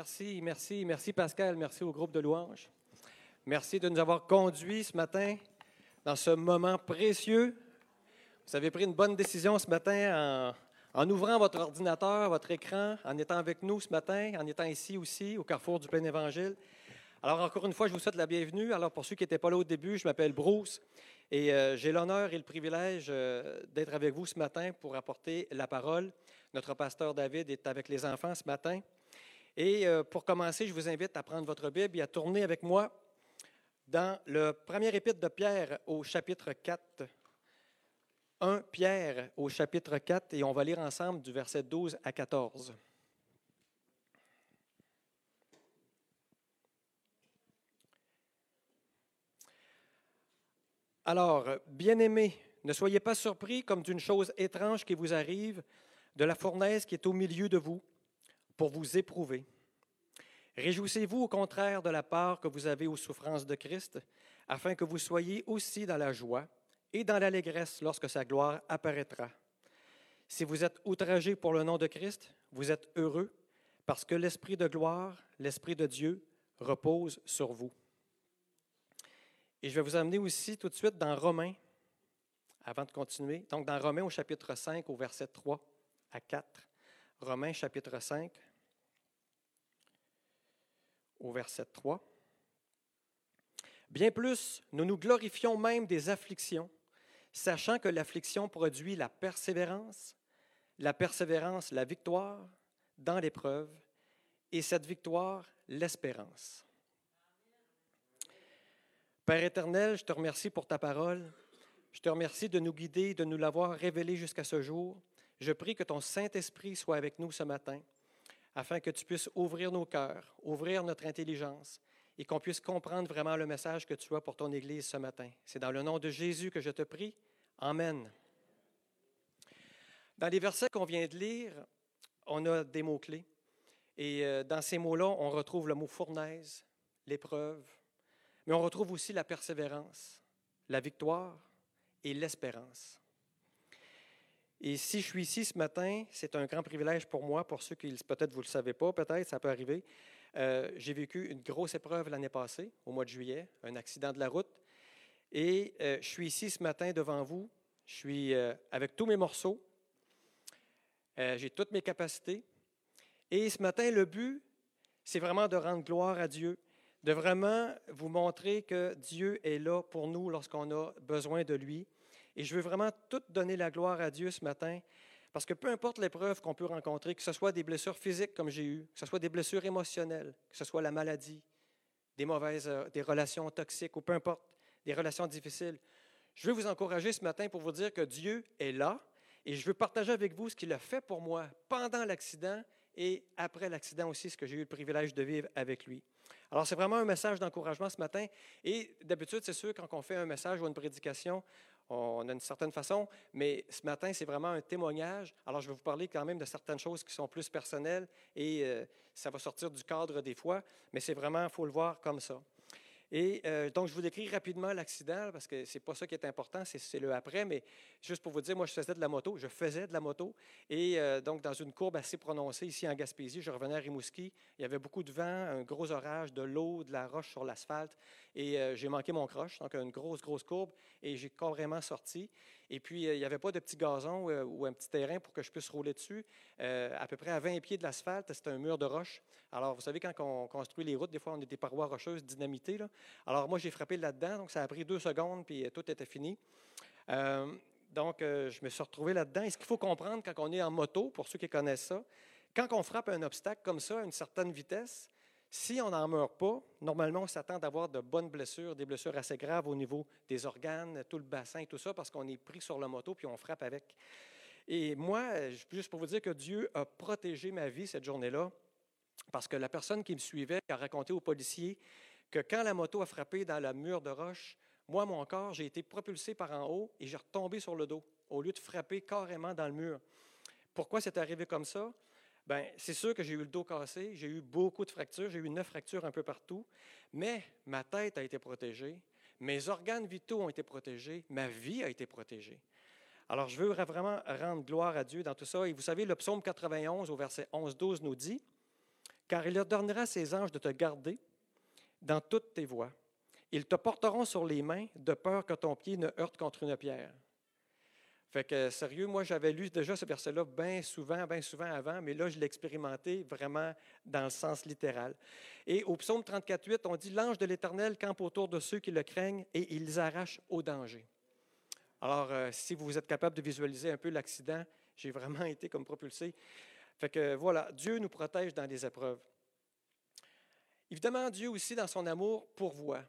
Merci, merci, merci Pascal, merci au groupe de louanges. Merci de nous avoir conduits ce matin dans ce moment précieux. Vous avez pris une bonne décision ce matin en, ouvrant votre ordinateur, votre écran, en étant avec nous ce matin, en étant ici aussi au carrefour du plein évangile. Alors encore une fois, je vous souhaite la bienvenue. Alors pour ceux qui n'étaient pas là au début, je m'appelle Bruce et euh, j'ai l'honneur et le privilège euh, d'être avec vous ce matin pour apporter la parole. Notre pasteur David est avec les enfants ce matin. Et euh, pour commencer, je vous invite à prendre votre Bible et à tourner avec moi dans le premier épître de Pierre au chapitre 4. 1 Pierre au chapitre 4 et on va lire ensemble du verset 12 à 14. Alors, bien-aimés, ne soyez pas surpris comme d'une chose étrange qui vous arrive de la fournaise qui est au milieu de vous pour vous éprouver. Réjouissez-vous au contraire de la part que vous avez aux souffrances de Christ, afin que vous soyez aussi dans la joie et dans l'allégresse lorsque sa gloire apparaîtra. Si vous êtes outragés pour le nom de Christ, vous êtes heureux parce que l'Esprit de gloire, l'Esprit de Dieu, repose sur vous. Et je vais vous amener aussi tout de suite dans Romains, avant de continuer. Donc, dans Romains au chapitre 5, au verset 3 à 4. Romains chapitre 5, au verset 3. Bien plus, nous nous glorifions même des afflictions, sachant que l'affliction produit la persévérance, la persévérance, la victoire dans l'épreuve, et cette victoire, l'espérance. Père éternel, je te remercie pour ta parole. Je te remercie de nous guider, de nous l'avoir révélée jusqu'à ce jour. Je prie que ton Saint-Esprit soit avec nous ce matin, afin que tu puisses ouvrir nos cœurs, ouvrir notre intelligence et qu'on puisse comprendre vraiment le message que tu as pour ton Église ce matin. C'est dans le nom de Jésus que je te prie. Amen. Dans les versets qu'on vient de lire, on a des mots-clés. Et euh, dans ces mots-là, on retrouve le mot fournaise, l'épreuve, mais on retrouve aussi la persévérance, la victoire et l'espérance. Et si je suis ici ce matin, c'est un grand privilège pour moi, pour ceux qui, peut-être vous ne le savez pas, peut-être ça peut arriver. Euh, j'ai vécu une grosse épreuve l'année passée, au mois de juillet, un accident de la route. Et euh, je suis ici ce matin devant vous. Je suis euh, avec tous mes morceaux. j'ai toutes mes capacités. Et ce matin, le but, c'est vraiment de rendre gloire à Dieu de vraiment vous montrer que Dieu est là pour nous lorsqu'on a besoin de lui. Et je veux vraiment tout donner la gloire à Dieu ce matin, parce que peu importe l'épreuve qu'on peut rencontrer, que ce soit des blessures physiques comme j'ai eu, que ce soit des blessures émotionnelles, que ce soit la maladie, des mauvaises, euh, des relations toxiques ou peu importe, des relations difficiles, je veux vous encourager ce matin pour vous dire que Dieu est là et je veux partager avec vous ce qu'il a fait pour moi pendant l'accident et après l'accident aussi, ce que j'ai eu le privilège de vivre avec lui. Alors, c'est vraiment un message d'encouragement ce matin. Et d'habitude, c'est sûr, quand on fait un message ou une prédication, on a une certaine façon, mais ce matin, c'est vraiment un témoignage. Alors, je vais vous parler quand même de certaines choses qui sont plus personnelles et euh, ça va sortir du cadre des fois, mais c'est vraiment, il faut le voir comme ça. Et euh, donc, je vous décris rapidement l'accident, parce que ce n'est pas ça qui est important, c'est le après, mais juste pour vous dire, moi, je faisais de la moto, je faisais de la moto, et euh, donc, dans une courbe assez prononcée ici en Gaspésie, je revenais à Rimouski, il y avait beaucoup de vent, un gros orage, de l'eau, de la roche sur l'asphalte, et euh, j'ai manqué mon croche, donc une grosse, grosse courbe, et j'ai carrément sorti. Et puis, il n'y avait pas de petit gazon ou un petit terrain pour que je puisse rouler dessus. à peu près à 20 pieds de l'asphalte, c'était un mur de roche. Alors, vous savez, quand on construit les routes, des fois, on a des parois rocheuses dynamitées. Alors, moi, j'ai frappé là-dedans, donc ça a pris deux secondes, puis euh, tout était fini. Euh, donc, euh, je me suis retrouvé là-dedans. Et ce qu'il faut comprendre quand on est en moto, pour ceux qui connaissent ça, quand on frappe un obstacle comme ça à une certaine vitesse, si on n'en meurt pas, normalement, on s'attend d'avoir de bonnes blessures, des blessures assez graves au niveau des organes, tout le bassin, tout ça, parce qu'on est pris sur la moto puis on frappe avec. Et moi, juste pour vous dire que Dieu a protégé ma vie cette journée-là, parce que la personne qui me suivait a raconté aux policiers que quand la moto a frappé dans le mur de roche, moi, mon corps, j'ai été propulsé par en haut et j'ai retombé sur le dos au lieu de frapper carrément dans le mur. Pourquoi c'est arrivé comme ça? Bien, c'est sûr que j'ai eu le dos cassé, j'ai eu beaucoup de fractures, j'ai eu neuf fractures un peu partout, mais ma tête a été protégée, mes organes vitaux ont été protégés, ma vie a été protégée. Alors, je veux vraiment rendre gloire à Dieu dans tout ça. Et vous savez, le psaume 91 au verset 11-12 nous dit car il ordonnera ses anges de te garder dans toutes tes voies. Ils te porteront sur les mains de peur que ton pied ne heurte contre une pierre. Fait que, sérieux, moi, j'avais lu déjà ce verset-là bien souvent, bien souvent avant, mais là, je l'ai expérimenté vraiment dans le sens littéral. Et au psaume 34.8, on dit L'ange de l'Éternel campe autour de ceux qui le craignent et ils arrachent au danger. Alors, euh, si vous êtes capable de visualiser un peu l'accident, j'ai vraiment été comme propulsé. Fait que voilà, Dieu nous protège dans les épreuves. Évidemment, Dieu aussi, dans son amour, pourvoit.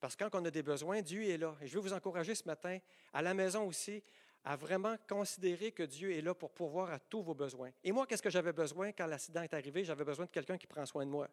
Parce que quand on a des besoins, Dieu est là. Et je veux vous encourager ce matin, à la maison aussi, à vraiment considérer que Dieu est là pour pourvoir à tous vos besoins. Et moi, qu'est-ce que j'avais besoin quand l'accident est arrivé? J'avais besoin de quelqu'un qui prend soin de moi.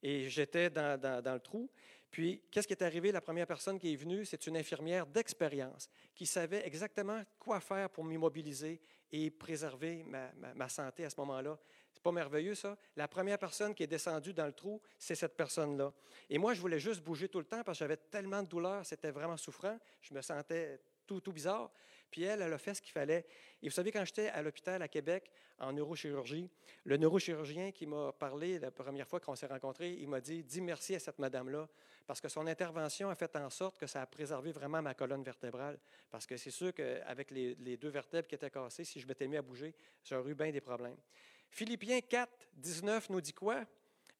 Et j'étais dans, dans, le trou. Puis, qu'est-ce qui est arrivé? La première personne qui est venue, c'est une infirmière d'expérience qui savait exactement quoi faire pour m'immobiliser et préserver ma, ma, santé à ce moment-là. C'est pas merveilleux, ça? La première personne qui est descendue dans le trou, c'est cette personne-là. Et moi, je voulais juste bouger tout le temps parce que j'avais tellement de douleur, c'était vraiment souffrant. Je me sentais tout, tout bizarre. Puis elle, elle a fait ce qu'il fallait. Et vous savez, quand j'étais à l'hôpital à Québec en neurochirurgie, le neurochirurgien qui m'a parlé la première fois qu'on s'est rencontrés, il m'a dit Dis merci à cette madame-là, parce que son intervention a fait en sorte que ça a préservé vraiment ma colonne vertébrale. Parce que c'est sûr qu'avec les, les, deux vertèbres qui étaient cassées, si je m'étais mis à bouger, j'aurais eu bien des problèmes. Philippiens 4, 19 nous dit quoi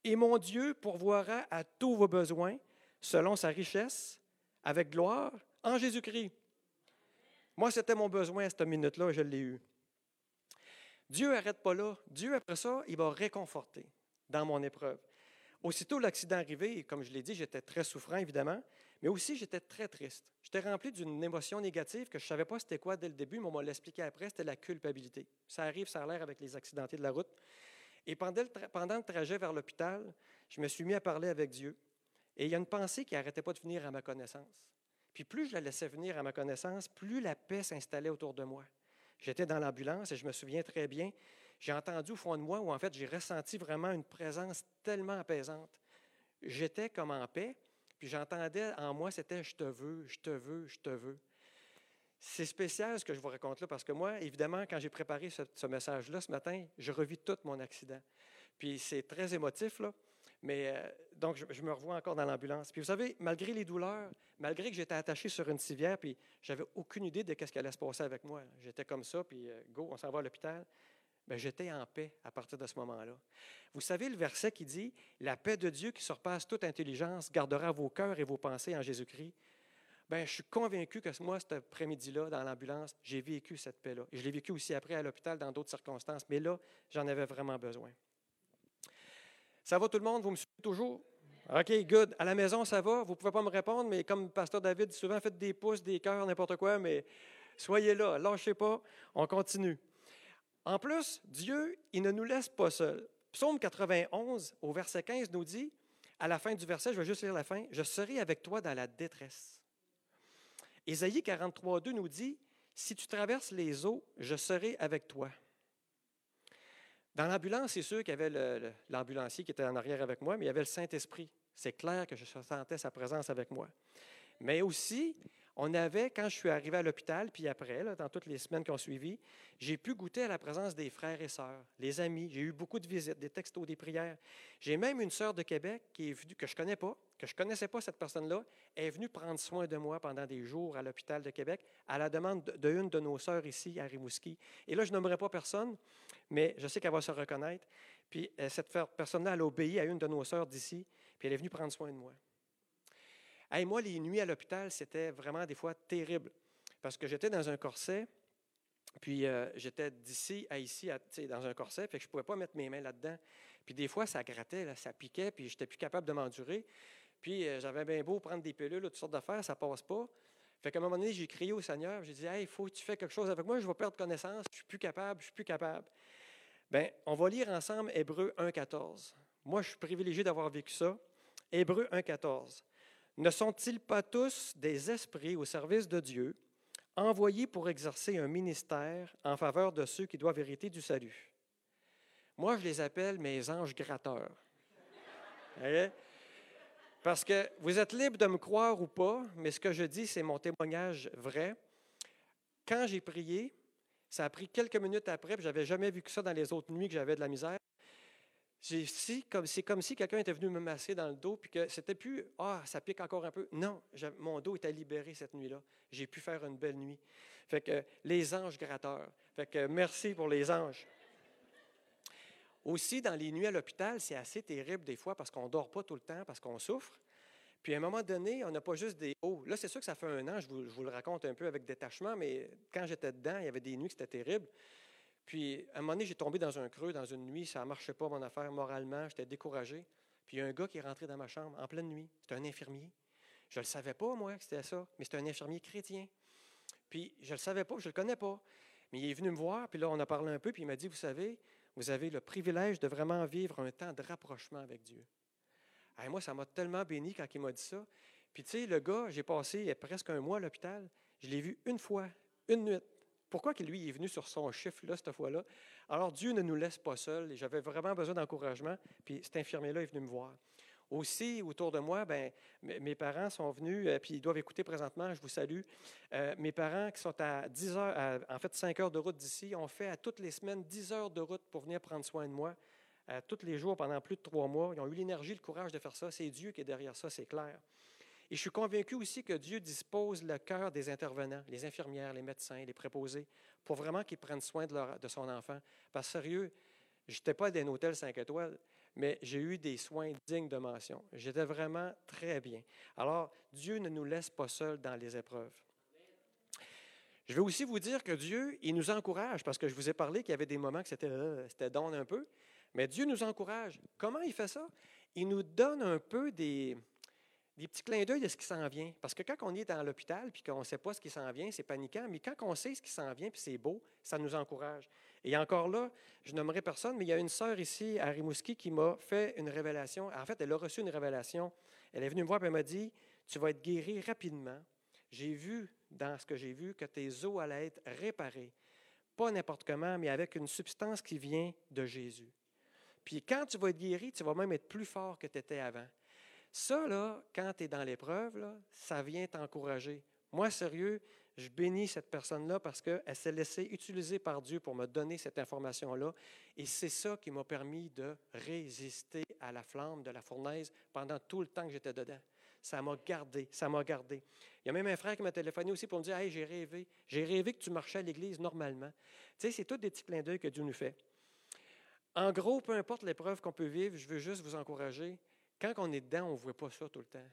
Et mon Dieu pourvoira à tous vos besoins selon sa richesse, avec gloire, en Jésus-Christ. Moi, c'était mon besoin à cette minute-là, je l'ai eu. Dieu n'arrête pas là. Dieu, après ça, il va réconforter dans mon épreuve. Aussitôt l'accident arrivé, comme je l'ai dit, j'étais très souffrant, évidemment, mais aussi j'étais très triste. J'étais rempli d'une émotion négative que je ne savais pas c'était quoi dès le début, mais on m'a l'expliqué après, c'était la culpabilité. Ça arrive, ça a l'air avec les accidentés de la route. Et pendant le, pendant le trajet vers l'hôpital, je me suis mis à parler avec Dieu. Et il y a une pensée qui n'arrêtait pas de venir à ma connaissance. Puis plus je la laissais venir à ma connaissance, plus la paix s'installait autour de moi. J'étais dans l'ambulance et je me souviens très bien, j'ai entendu au fond de moi où en fait j'ai ressenti vraiment une présence tellement apaisante. J'étais comme en paix, puis j'entendais en moi, c'était je te veux, je te veux, je te veux. C'est spécial ce que je vous raconte là parce que moi, évidemment, quand j'ai préparé ce, ce message-là ce matin, je revis tout mon accident. Puis c'est très émotif, là. Mais euh, donc, je, me revois encore dans l'ambulance. Puis vous savez, malgré les douleurs, malgré que j'étais attaché sur une civière, puis j'avais aucune idée de ce qui allait se passer avec moi. J'étais comme ça, puis euh, go, on s'en va à l'hôpital. Bien, j'étais en paix à partir de ce moment-là. Vous savez le verset qui dit La paix de Dieu qui surpasse toute intelligence gardera vos cœurs et vos pensées en Jésus-Christ. Bien, je suis convaincu que moi, cet après-midi-là, dans l'ambulance, j'ai vécu cette paix-là. Et je l'ai vécu aussi après à l'hôpital dans d'autres circonstances. Mais là, j'en avais vraiment besoin. Ça va tout le monde? Vous me suivez toujours? OK, good. À la maison, ça va? Vous ne pouvez pas me répondre, mais comme Pasteur David dit souvent, faites des pouces, des cœurs, n'importe quoi, mais soyez là, lâchez pas, on continue. En plus, Dieu, il ne nous laisse pas seuls. Psaume 91, au verset 15, nous dit, à la fin du verset, je vais juste lire la fin, Je serai avec toi dans la détresse. Ésaïe 43, 2 nous dit, Si tu traverses les eaux, je serai avec toi. Dans l'ambulance, c'est sûr qu'il y avait l'ambulancier qui était en arrière avec moi, mais il y avait le Saint-Esprit. C'est clair que je sentais sa présence avec moi. Mais aussi, on avait, quand je suis arrivé à l'hôpital, puis après, dans toutes les semaines qui ont suivi, j'ai pu goûter à la présence des frères et sœurs, les amis. J'ai eu beaucoup de visites, des textos, des prières. J'ai même une sœur de Québec qui est venue, que je ne connais pas, que je ne connaissais pas cette personne-là, est venue prendre soin de moi pendant des jours à l'hôpital de Québec à la demande d'une de, nos sœurs ici à Rimouski. Et là, je n'aimerais pas personne, mais je sais qu'elle va se reconnaître. Puis euh, cette personne-là, elle a obéi à une de nos sœurs d'ici, puis elle est venue prendre soin de moi. Et moi, les nuits à l'hôpital, c'était vraiment des fois terrible. Parce que j'étais dans un corset, puis euh, j'étais d'ici à ici, dans un corset, puis je ne pouvais pas mettre mes mains là-dedans. Puis des fois, ça grattait, ça piquait, puis je n'étais plus capable de m'endurer. Puis euh, j'avais bien beau prendre des pilules, toutes sortes d'affaires, ça ne passe pas. Fait qu'à un moment donné, j'ai crié au Seigneur, j'ai dit, Hey, il faut que tu fasses quelque chose avec moi, je vais perdre connaissance, je ne suis plus capable, je ne suis plus capable. Bien, on va lire ensemble Hébreu 1,14. Moi, je suis privilégié d'avoir vécu ça. Hébreu 1,14. Ne sont-ils pas tous des esprits au service de Dieu, envoyés pour exercer un ministère en faveur de ceux qui doivent hériter du salut? Moi, je les appelle mes anges gratteurs. Parce que vous êtes libre de me croire ou pas, mais ce que je dis, c'est mon témoignage vrai. Quand j'ai prié, ça a pris quelques minutes après, puis je n'avais jamais vu que ça dans les autres nuits que j'avais de la misère. c'est comme, comme si quelqu'un était venu me masser dans le dos, puis que c'était plus Ah, ça pique encore un peu. Non, mon dos était libéré cette nuit-là. J'ai pu faire une belle nuit. Fait que les anges gratteurs. Fait que merci pour les anges. Aussi, dans les nuits à l'hôpital, c'est assez terrible des fois parce qu'on ne dort pas tout le temps, parce qu'on souffre. Puis à un moment donné, on n'a pas juste des hauts. Là, c'est sûr que ça fait un an, je vous, je vous, le raconte un peu avec détachement, mais quand j'étais dedans, il y avait des nuits qui étaient terribles. Puis, à un moment donné, j'ai tombé dans un creux, dans une nuit, ça ne marchait pas, mon affaire, moralement, j'étais découragé. Puis, il y a un gars qui est rentré dans ma chambre en pleine nuit. C'était un infirmier. Je ne le savais pas, moi, que c'était ça, mais c'était un infirmier chrétien. Puis, je ne le savais pas, je ne le connais pas. Mais il est venu me voir, puis là, on a parlé un peu, puis il m'a dit, vous savez, vous avez le privilège de vraiment vivre un temps de rapprochement avec Dieu. Moi, ça m'a tellement béni quand il m'a dit ça. Puis, tu sais, le gars, j'ai passé presque un mois à l'hôpital. Je l'ai vu une fois, une nuit. Pourquoi que lui est venu sur son chiffre là cette fois-là? Alors Dieu ne nous laisse pas seuls et j'avais vraiment besoin d'encouragement. Puis cet infirmier-là est venu me voir. Aussi, autour de moi, ben, mes parents sont venus, euh, puis ils doivent écouter présentement, je vous salue. Euh, mes parents qui sont à 10 heures, en fait 5 heures de route d'ici, ont fait à toutes les semaines 10 heures de route pour venir prendre soin de moi. Tous les jours pendant plus de trois mois. Ils ont eu l'énergie, le courage de faire ça. C'est Dieu qui est derrière ça, c'est clair. Et je suis convaincu aussi que Dieu dispose le cœur des intervenants, les infirmières, les médecins, les préposés, pour vraiment qu'ils prennent soin de, son enfant. Parce que sérieux, je n'étais pas dans un hôtel 5 étoiles, mais j'ai eu des soins dignes de mention. J'étais vraiment très bien. Alors, Dieu ne nous laisse pas seuls dans les épreuves. Je vais aussi vous dire que Dieu, il nous encourage, parce que je vous ai parlé qu'il y avait des moments que c'était euh, c'était un peu, mais Dieu nous encourage. Comment il fait ça? Il nous donne un peu des, des petits clins d'œil de ce qui s'en vient. Parce que quand on est dans l'hôpital puis qu'on ne sait pas ce qui s'en vient, c'est paniquant. Mais quand on sait ce qui s'en vient puis c'est beau, ça nous encourage. Et encore là, je nommerai personne, mais il y a une sœur ici à Rimouski qui m'a fait une révélation. En fait, elle a reçu une révélation. Elle est venue me voir et elle m'a dit Tu vas être guéri rapidement. J'ai vu dans ce que j'ai vu que tes os allaient être réparés. Pas n'importe comment, mais avec une substance qui vient de Jésus. Puis quand tu vas être guéri, tu vas même être plus fort que tu étais avant. Ça, là, quand tu es dans l'épreuve, ça vient t'encourager. Moi, sérieux, je bénis cette personne-là parce qu'elle s'est laissée utiliser par Dieu pour me donner cette information-là. Et c'est ça qui m'a permis de résister à la flamme de la fournaise pendant tout le temps que j'étais dedans. Ça m'a gardé, ça m'a gardé. Il y a même un frère qui m'a téléphoné aussi pour me dire Hey, j'ai rêvé. J'ai rêvé que tu marchais à l'église normalement. Tu sais, c'est tous des petits clins d'œil que Dieu nous fait. En gros, peu importe l'épreuve qu'on peut vivre, je veux juste vous encourager. Quand on est dedans, on ne voit pas ça tout le temps.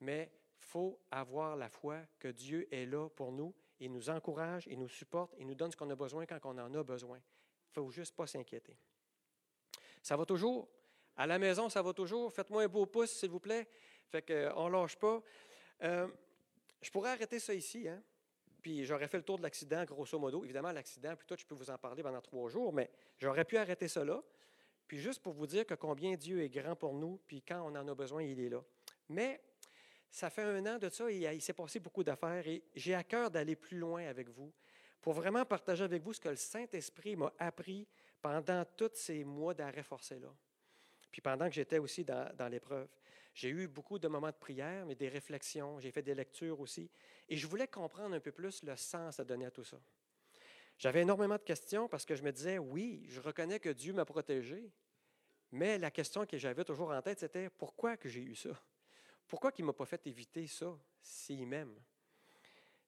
Mais faut avoir la foi que Dieu est là pour nous. Il nous encourage, il nous supporte, il nous donne ce qu'on a besoin quand on en a besoin. Il ne faut juste pas s'inquiéter. Ça va toujours? À la maison, ça va toujours? Faites-moi un beau pouce, s'il vous plaît. Fait qu'on ne lâche pas. Euh, je pourrais arrêter ça ici, hein? Puis j'aurais fait le tour de l'accident, grosso modo. Évidemment, l'accident, toi, je peux vous en parler pendant trois jours, mais j'aurais pu arrêter ça là. Puis juste pour vous dire que combien Dieu est grand pour nous, puis quand on en a besoin, il est là. Mais ça fait un an de ça et il s'est passé beaucoup d'affaires et j'ai à cœur d'aller plus loin avec vous pour vraiment partager avec vous ce que le Saint-Esprit m'a appris pendant tous ces mois d'arrêt forcé-là. Puis pendant que j'étais aussi dans, l'épreuve. J'ai eu beaucoup de moments de prière, mais des réflexions, j'ai fait des lectures aussi. Et je voulais comprendre un peu plus le sens à donner à tout ça. J'avais énormément de questions parce que je me disais, oui, je reconnais que Dieu m'a protégé, mais la question que j'avais toujours en tête, c'était pourquoi que j'ai eu ça? Pourquoi qu'il ne m'a pas fait éviter ça s'il m'aime?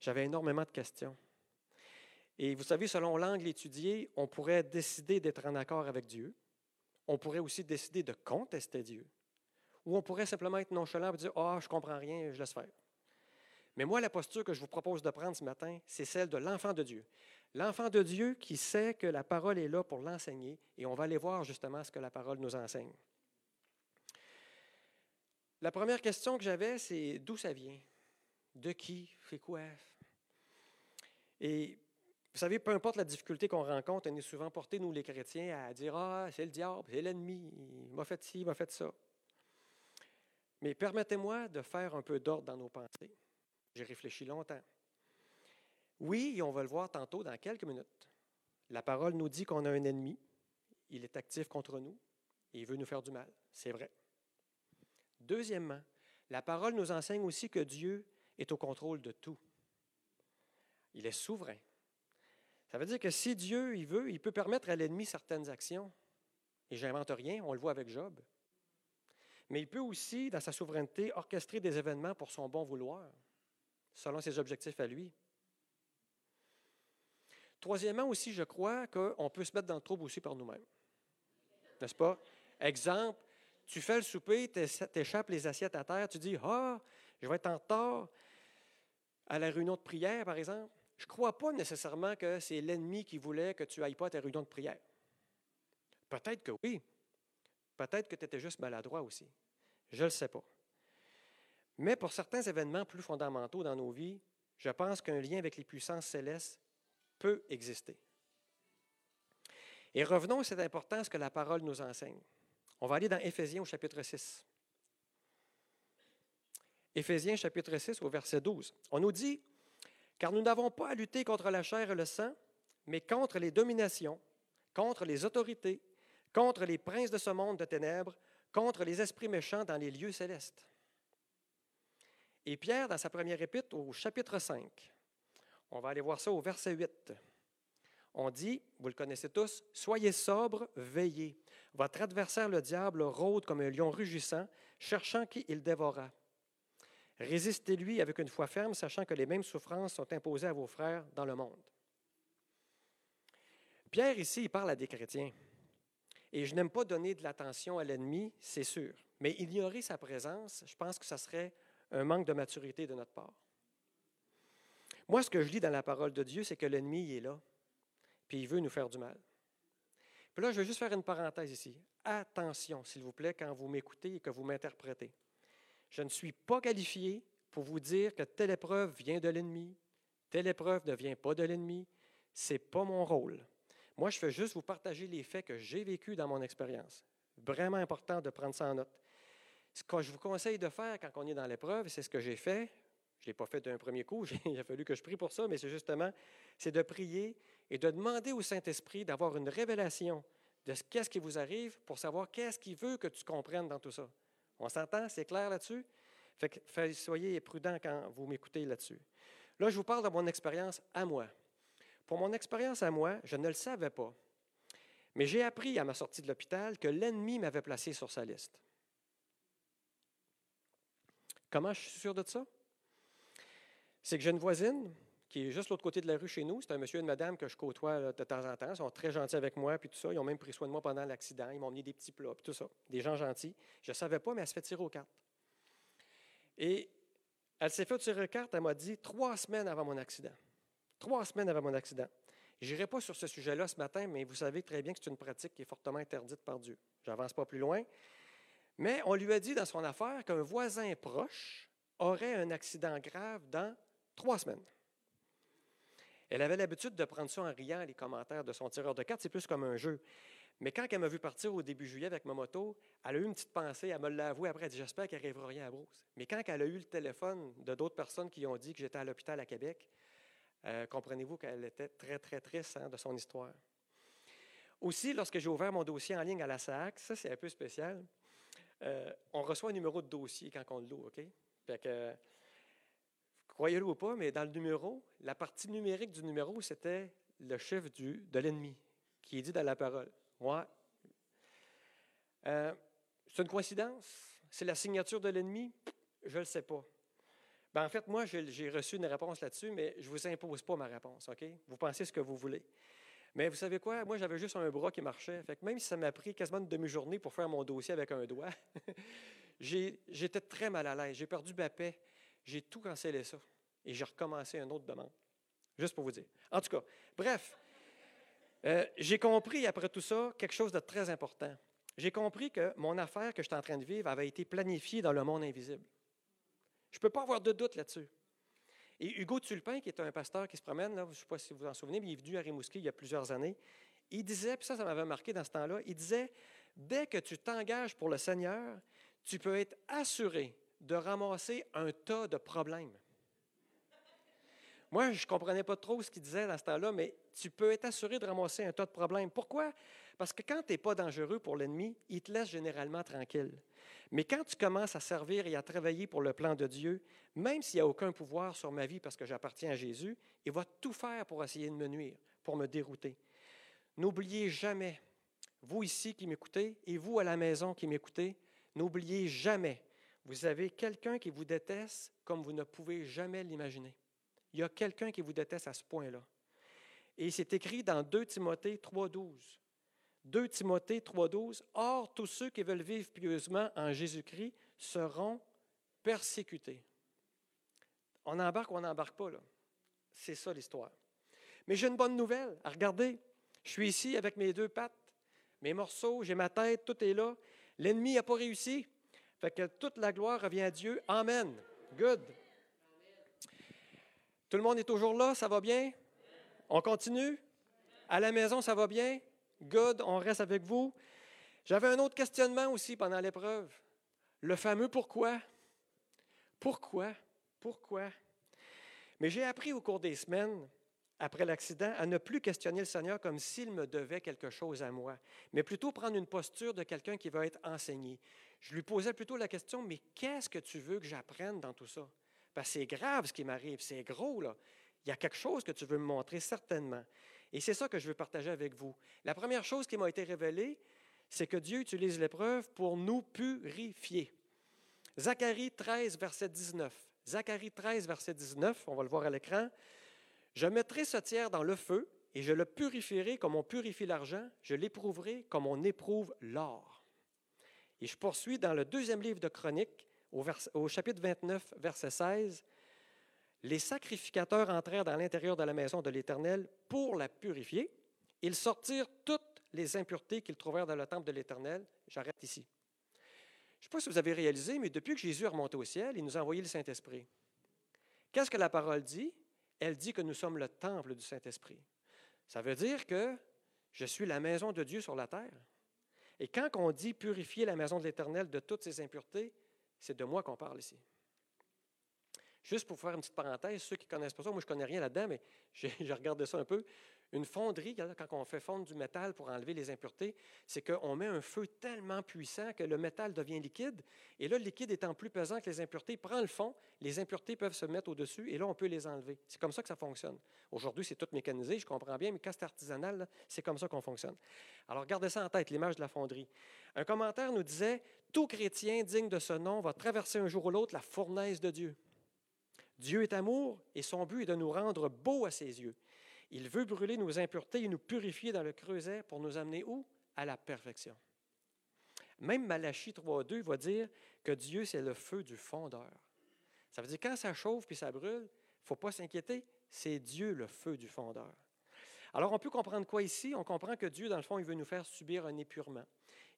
J'avais énormément de questions. Et vous savez, selon l'angle étudié, on pourrait décider d'être en accord avec Dieu. On pourrait aussi décider de contester Dieu. Ou on pourrait simplement être nonchalant et dire Ah, je ne comprends rien, je laisse faire. Mais moi, la posture que je vous propose de prendre ce matin, c'est celle de l'enfant de Dieu. L'enfant de Dieu qui sait que la parole est là pour l'enseigner, et on va aller voir justement ce que la parole nous enseigne. La première question que j'avais, c'est d'où ça vient? De qui? Fait quoi? Et vous savez, peu importe la difficulté qu'on rencontre, on est souvent porté, nous les chrétiens, à dire Ah, c'est le diable, c'est l'ennemi, il m'a fait ci, il m'a fait ça. Mais permettez-moi de faire un peu d'ordre dans nos pensées. J'ai réfléchi longtemps. Oui, on va le voir tantôt dans quelques minutes. La parole nous dit qu'on a un ennemi. Il est actif contre nous et il veut nous faire du mal. C'est vrai. Deuxièmement, la parole nous enseigne aussi que Dieu est au contrôle de tout. Il est souverain. Ça veut dire que si Dieu il veut, il peut permettre à l'ennemi certaines actions. Et j'invente rien, on le voit avec Job. Mais il peut aussi, dans sa souveraineté, orchestrer des événements pour son bon vouloir, selon ses objectifs à lui. Troisièmement aussi, je crois qu'on peut se mettre dans le trouble aussi par nous-mêmes. N'est-ce pas? Exemple, tu fais le souper, tu échappes les assiettes à terre, tu dis Ah, je vais être en retard à la réunion de prière, par exemple. Je ne crois pas nécessairement que c'est l'ennemi qui voulait que tu n'ailles pas à ta réunion de prière. Peut-être que oui. Peut-être que tu étais juste maladroit aussi. Je ne le sais pas. Mais pour certains événements plus fondamentaux dans nos vies, je pense qu'un lien avec les puissances célestes peut exister. Et revenons à cette importance que la parole nous enseigne. On va aller dans Éphésiens au chapitre 6. Éphésiens chapitre 6 au verset 12. On nous dit, car nous n'avons pas à lutter contre la chair et le sang, mais contre les dominations, contre les autorités, contre les princes de ce monde de ténèbres, contre les esprits méchants dans les lieux célestes. Et Pierre, dans sa première épître au chapitre 5, on va aller voir ça au verset 8. On dit, vous le connaissez tous, Soyez sobres, veillez. Votre adversaire, le diable, rôde comme un lion rugissant, cherchant qui il dévora. Résistez-lui avec une foi ferme, sachant que les mêmes souffrances sont imposées à vos frères dans le monde. Pierre, ici, il parle à des chrétiens. Et je n'aime pas donner de l'attention à l'ennemi, c'est sûr. Mais ignorer sa présence, je pense que ça serait un manque de maturité de notre part. Moi, ce que je lis dans la parole de Dieu, c'est que l'ennemi est là, puis il veut nous faire du mal. Là, je veux juste faire une parenthèse ici. Attention, s'il vous plaît, quand vous m'écoutez et que vous m'interprétez. Je ne suis pas qualifié pour vous dire que telle épreuve vient de l'ennemi, telle épreuve ne vient pas de l'ennemi. Ce n'est pas mon rôle. Moi, je fais juste vous partager les faits que j'ai vécus dans mon expérience. Vraiment important de prendre ça en note. Ce que je vous conseille de faire quand on est dans l'épreuve, c'est ce que j'ai fait. Je ne l'ai pas fait d'un premier coup, il a fallu que je prie pour ça, mais c'est justement, c'est de prier et de demander au Saint-Esprit d'avoir une révélation de ce qu'est-ce qui vous arrive pour savoir qu'est-ce qu'il veut que tu comprennes dans tout ça. On s'entend? C'est clair là-dessus? Fait que, soyez prudents quand vous m'écoutez là-dessus. Là, je vous parle de mon expérience à moi. Pour mon expérience à moi, je ne le savais pas. Mais j'ai appris à ma sortie de l'hôpital que l'ennemi m'avait placé sur sa liste. Comment je suis sûr de ça? C'est que j'ai une voisine qui est juste l'autre côté de la rue chez nous. C'est un monsieur et une madame que je côtoie de temps en temps. Ils sont très gentils avec moi, puis tout ça. Ils ont même pris soin de moi pendant l'accident. Ils m'ont mis des petits plats, puis tout ça. Des gens gentils. Je ne savais pas, mais elle se fait tirer aux cartes. Et elle s'est fait tirer aux cartes, elle m'a dit, trois semaines avant mon accident. Trois semaines avant mon accident. Je n'irai pas sur ce sujet-là ce matin, mais vous savez très bien que c'est une pratique qui est fortement interdite par Dieu. Je n'avance pas plus loin. Mais on lui a dit dans son affaire qu'un voisin proche aurait un accident grave dans trois semaines. Elle avait l'habitude de prendre ça en riant, les commentaires de son tireur de cartes. C'est plus comme un jeu. Mais quand elle m'a vu partir au début juillet avec ma moto, elle a eu une petite pensée, elle me l'a avoué après, elle dit J'espère qu'il n'arrivera rien à Bruce. Mais quand elle a eu le téléphone de d'autres personnes qui ont dit que j'étais à l'hôpital à Québec, euh, comprenez-vous qu'elle était très, très triste hein, de son histoire. Aussi, lorsque j'ai ouvert mon dossier en ligne à la SAC, ça c'est un peu spécial, euh, on reçoit un numéro de dossier quand on loue, OK? Fait que, croyez-le ou pas, mais dans le numéro, la partie numérique du numéro, c'était le du, de l'ennemi qui est dit dans la parole. Ouais. Euh, c'est une coïncidence? C'est la signature de l'ennemi? Je ne le sais pas. Ben, en fait, moi, j'ai reçu une réponse là-dessus, mais je ne vous impose pas ma réponse, OK? Vous pensez ce que vous voulez. Mais vous savez quoi? Moi, j'avais juste un bras qui marchait. Fait même si ça m'a pris quasiment une demi-journée pour faire mon dossier avec un doigt, j'étais très mal à l'aise. J'ai perdu ma paix. J'ai tout cancellé ça. Et j'ai recommencé une autre demande. Juste pour vous dire. En tout cas, bref, euh, j'ai compris après tout ça quelque chose de très important. J'ai compris que mon affaire que j'étais en train de vivre avait été planifiée dans le monde invisible. Je ne peux pas avoir de doute là-dessus. Et Hugo Tulpin, qui est un pasteur qui se promène, je ne sais pas si vous vous en souvenez, mais il est venu à Rimouski il y a plusieurs années, il disait, puis ça, ça m'avait marqué dans ce temps-là, il disait, dès que tu t'engages pour le Seigneur, tu peux être assuré de ramasser un tas de problèmes. Moi, je ne comprenais pas trop ce qu'il disait dans ce temps-là, mais tu peux être assuré de ramasser un tas de problèmes. Pourquoi? Parce que quand tu n'es pas dangereux pour l'ennemi, il te laisse généralement tranquille. Mais quand tu commences à servir et à travailler pour le plan de Dieu, même s'il n'y a aucun pouvoir sur ma vie parce que j'appartiens à Jésus, il va tout faire pour essayer de me nuire, pour me dérouter. N'oubliez jamais vous ici qui m'écoutez et vous à la maison qui m'écoutez, n'oubliez jamais, vous avez quelqu'un qui vous déteste comme vous ne pouvez jamais l'imaginer. Il y a quelqu'un qui vous déteste à ce point-là. Et c'est écrit dans 2 Timothée 3.12. 2 Timothée 3.12. Or, tous ceux qui veulent vivre pieusement en Jésus-Christ seront persécutés. On embarque ou on n'embarque pas, là. C'est ça l'histoire. Mais j'ai une bonne nouvelle. Regardez, je suis ici avec mes deux pattes, mes morceaux, j'ai ma tête, tout est là. L'ennemi n'a pas réussi. Fait que toute la gloire revient à Dieu. Amen. Good. Tout le monde est toujours là, ça va bien? On continue? À la maison, ça va bien? Good, on reste avec vous. J'avais un autre questionnement aussi pendant l'épreuve. Le fameux pourquoi. Pourquoi? Pourquoi? Mais j'ai appris au cours des semaines, après l'accident, à ne plus questionner le Seigneur comme s'il me devait quelque chose à moi, mais plutôt prendre une posture de quelqu'un qui va être enseigné. Je lui posais plutôt la question, mais qu'est-ce que tu veux que j'apprenne dans tout ça? c'est grave ce qui m'arrive, c'est gros, là. Il y a quelque chose que tu veux me montrer, certainement. Et c'est ça que je veux partager avec vous. La première chose qui m'a été révélée, c'est que Dieu utilise l'épreuve pour nous purifier. Zacharie 13, verset 19. Zacharie 13, verset 19, on va le voir à l'écran. Je mettrai ce tiers dans le feu et je le purifierai comme on purifie l'argent, je l'éprouverai comme on éprouve l'or. Et je poursuis dans le deuxième livre de Chroniques, au, chapitre 29, verset 16, les sacrificateurs entrèrent dans l'intérieur de la maison de l'Éternel pour la purifier. Ils sortirent toutes les impuretés qu'ils trouvèrent dans le temple de l'Éternel. J'arrête ici. Je ne sais pas si vous avez réalisé, mais depuis que Jésus est remonté au ciel, il nous a envoyé le Saint-Esprit. Qu'est-ce que la parole dit? Elle dit que nous sommes le temple du Saint-Esprit. Ça veut dire que je suis la maison de Dieu sur la terre. Et quand on dit purifier la maison de l'Éternel de toutes ses impuretés, c'est de moi qu'on parle ici. Juste pour faire une petite parenthèse, ceux qui ne connaissent pas ça, moi je ne connais rien là-dedans, mais j'ai regardé ça un peu. Une fonderie, quand on fait fondre du métal pour enlever les impuretés, c'est qu'on met un feu tellement puissant que le métal devient liquide. Et là, le liquide étant plus pesant que les impuretés, prend le fond, les impuretés peuvent se mettre au-dessus et là, on peut les enlever. C'est comme ça que ça fonctionne. Aujourd'hui, c'est tout mécanisé, je comprends bien, mais quand c'est artisanal, c'est comme ça qu'on fonctionne. Alors, gardez ça en tête, l'image de la fonderie. Un commentaire nous disait Tout chrétien digne de ce nom va traverser un jour ou l'autre la fournaise de Dieu. Dieu est amour et son but est de nous rendre beaux à ses yeux. Il veut brûler nos impuretés et nous purifier dans le creuset pour nous amener où? À la perfection. Même Malachie 3.2 va dire que Dieu, c'est le feu du fondeur. Ça veut dire quand ça chauffe puis ça brûle, il ne faut pas s'inquiéter, c'est Dieu le feu du fondeur. Alors on peut comprendre quoi ici? On comprend que Dieu, dans le fond, il veut nous faire subir un épurement.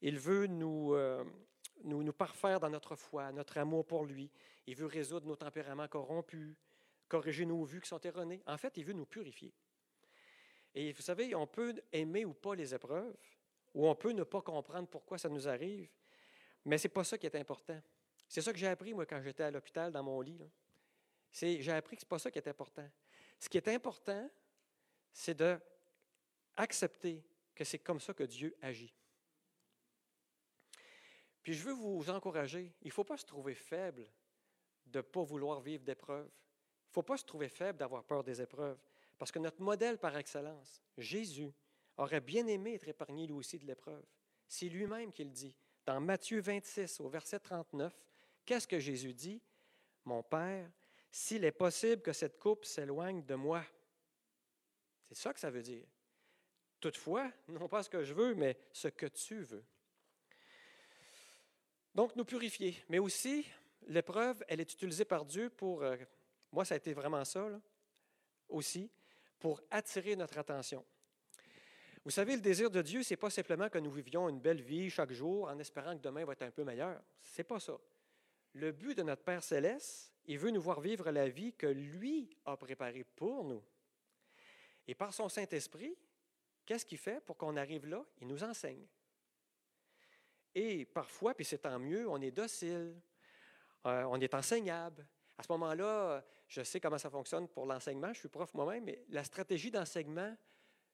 Il veut nous, euh, nous, nous parfaire dans notre foi, notre amour pour lui. Il veut résoudre nos tempéraments corrompus, corriger nos vues qui sont erronées. En fait, il veut nous purifier. Et vous savez, on peut aimer ou pas les épreuves, ou on peut ne pas comprendre pourquoi ça nous arrive, mais ce n'est pas ça qui est important. C'est ça que j'ai appris, moi, quand j'étais à l'hôpital, dans mon lit. J'ai appris que ce n'est pas ça qui est important. Ce qui est important, c'est d'accepter que c'est comme ça que Dieu agit. Puis je veux vous encourager, il ne faut pas se trouver faible de ne pas vouloir vivre d'épreuves. Il ne faut pas se trouver faible d'avoir peur des épreuves. Parce que notre modèle par excellence, Jésus, aurait bien aimé être épargné lui aussi de l'épreuve. C'est lui-même qui le dit. Dans Matthieu 26, au verset 39, qu'est-ce que Jésus dit? Mon Père, s'il est possible que cette coupe s'éloigne de moi. C'est ça que ça veut dire. Toutefois, non pas ce que je veux, mais ce que tu veux. Donc, nous purifier. Mais aussi, l'épreuve, elle est utilisée par Dieu pour, euh, moi, ça a été vraiment ça, aussi, pour attirer notre attention. Vous savez, le désir de Dieu, ce n'est pas simplement que nous vivions une belle vie chaque jour en espérant que demain va être un peu meilleur. Ce n'est pas ça. Le but de notre Père céleste, il veut nous voir vivre la vie que lui a préparée pour nous. Et par son Saint-Esprit, qu'est-ce qu'il fait pour qu'on arrive là? Il nous enseigne. Et parfois, puis c'est tant mieux, on est docile, euh, on est enseignable. À ce moment-là, je sais comment ça fonctionne pour l'enseignement, je suis prof moi-même, mais la stratégie d'enseignement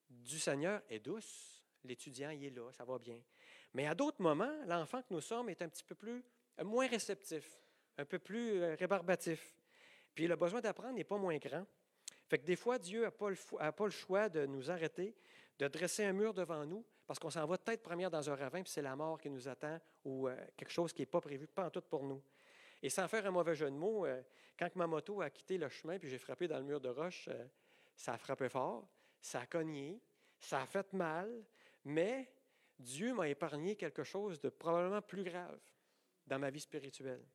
du Seigneur est douce. L'étudiant, il est là, ça va bien. Mais à d'autres moments, l'enfant que nous sommes est un petit peu plus, euh, moins réceptif, un peu plus euh, rébarbatif. Puis le besoin d'apprendre n'est pas moins grand. Fait que des fois, Dieu n'a pas, le choix de nous arrêter, de dresser un mur devant nous, parce qu'on s'en va tête première dans un ravin, puis c'est la mort qui nous attend, ou euh, quelque chose qui n'est pas prévu, pas en tout pour nous. Et sans faire un mauvais jeu de mots, euh, quand ma moto a quitté le chemin, puis j'ai frappé dans le mur de roche, euh, ça a frappé fort, ça a cogné, ça a fait mal, mais Dieu m'a épargné quelque chose de probablement plus grave dans ma vie spirituelle.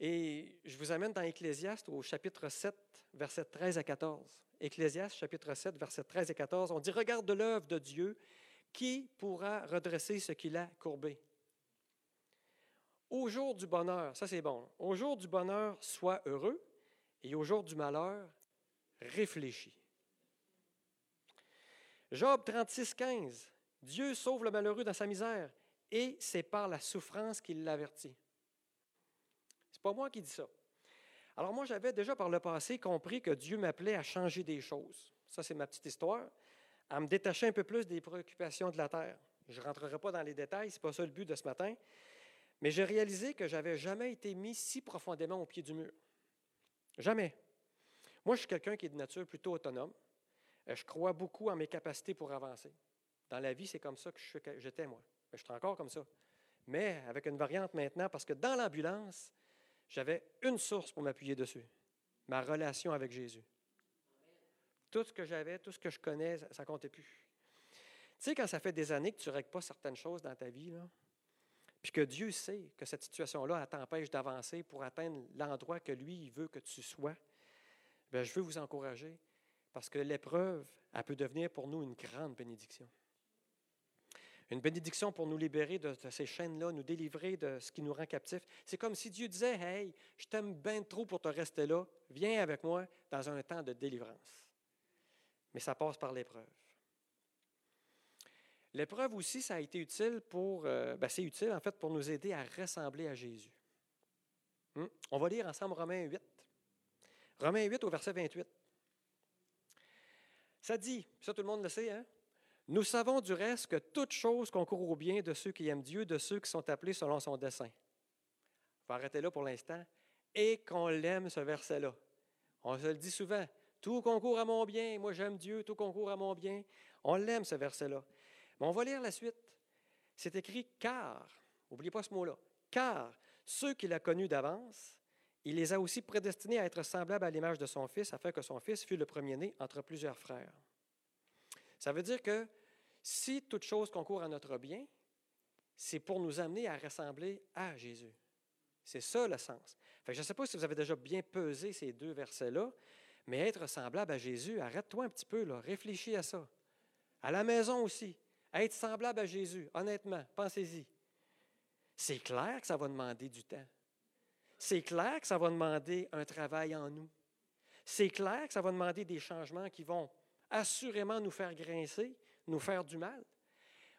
Et je vous amène dans Ecclésiaste au chapitre 7, versets 13 à 14. Ecclésiaste, chapitre 7, versets 13 et 14. On dit Regarde l'œuvre de Dieu, qui pourra redresser ce qu'il a courbé Au jour du bonheur, ça c'est bon, au jour du bonheur, sois heureux, et au jour du malheur, réfléchis. Job 36, 15. Dieu sauve le malheureux dans sa misère, et c'est par la souffrance qu'il l'avertit pas moi qui dis ça. Alors moi, j'avais déjà par le passé compris que Dieu m'appelait à changer des choses. Ça, c'est ma petite histoire. À me détacher un peu plus des préoccupations de la terre. Je ne rentrerai pas dans les détails, ce n'est pas ça le but de ce matin. Mais j'ai réalisé que j'avais jamais été mis si profondément au pied du mur. Jamais. Moi, je suis quelqu'un qui est de nature plutôt autonome. Euh, je crois beaucoup en mes capacités pour avancer. Dans la vie, c'est comme ça que j'étais, moi. Je suis encore comme ça. Mais avec une variante maintenant, parce que dans l'ambulance, j'avais une source pour m'appuyer dessus, ma relation avec Jésus. Tout ce que j'avais, tout ce que je connais, ça ne comptait plus. Tu sais, quand ça fait des années que tu ne règles pas certaines choses dans ta vie, là, puis que Dieu sait que cette situation-là t'empêche d'avancer pour atteindre l'endroit que lui veut que tu sois, bien, je veux vous encourager parce que l'épreuve, elle peut devenir pour nous une grande bénédiction. Une bénédiction pour nous libérer de, ces chaînes-là, nous délivrer de ce qui nous rend captifs. C'est comme si Dieu disait, Hey, je t'aime bien trop pour te rester là, viens avec moi dans un temps de délivrance. Mais ça passe par l'épreuve. L'épreuve aussi, ça a été utile pour, euh, ben, c'est utile en fait pour nous aider à ressembler à Jésus. Hmm? On va lire ensemble Romains 8. Romains 8 au verset 28. Ça dit, ça tout le monde le sait, hein? Nous savons du reste que toute chose concourt au bien de ceux qui aiment Dieu, de ceux qui sont appelés selon son dessein. On va arrêter là pour l'instant. Et qu'on l'aime, ce verset-là. On se le dit souvent. Tout concourt à mon bien. Moi, j'aime Dieu. Tout concourt à mon bien. On l'aime, ce verset-là. On va lire la suite. C'est écrit car. N'oubliez pas ce mot-là. Car ceux qu'il a connus d'avance, il les a aussi prédestinés à être semblables à l'image de son Fils, afin que son Fils fût le premier-né entre plusieurs frères. Ça veut dire que si toute chose concourt à notre bien, c'est pour nous amener à ressembler à Jésus. C'est ça le sens. je ne sais pas si vous avez déjà bien pesé ces deux versets-là, mais être semblable à Jésus, arrête-toi un petit peu, là, réfléchis à ça. À la maison aussi, être semblable à Jésus, honnêtement, pensez-y. C'est clair que ça va demander du temps. C'est clair que ça va demander un travail en nous. C'est clair que ça va demander des changements qui vont assurément nous faire grincer, nous faire du mal.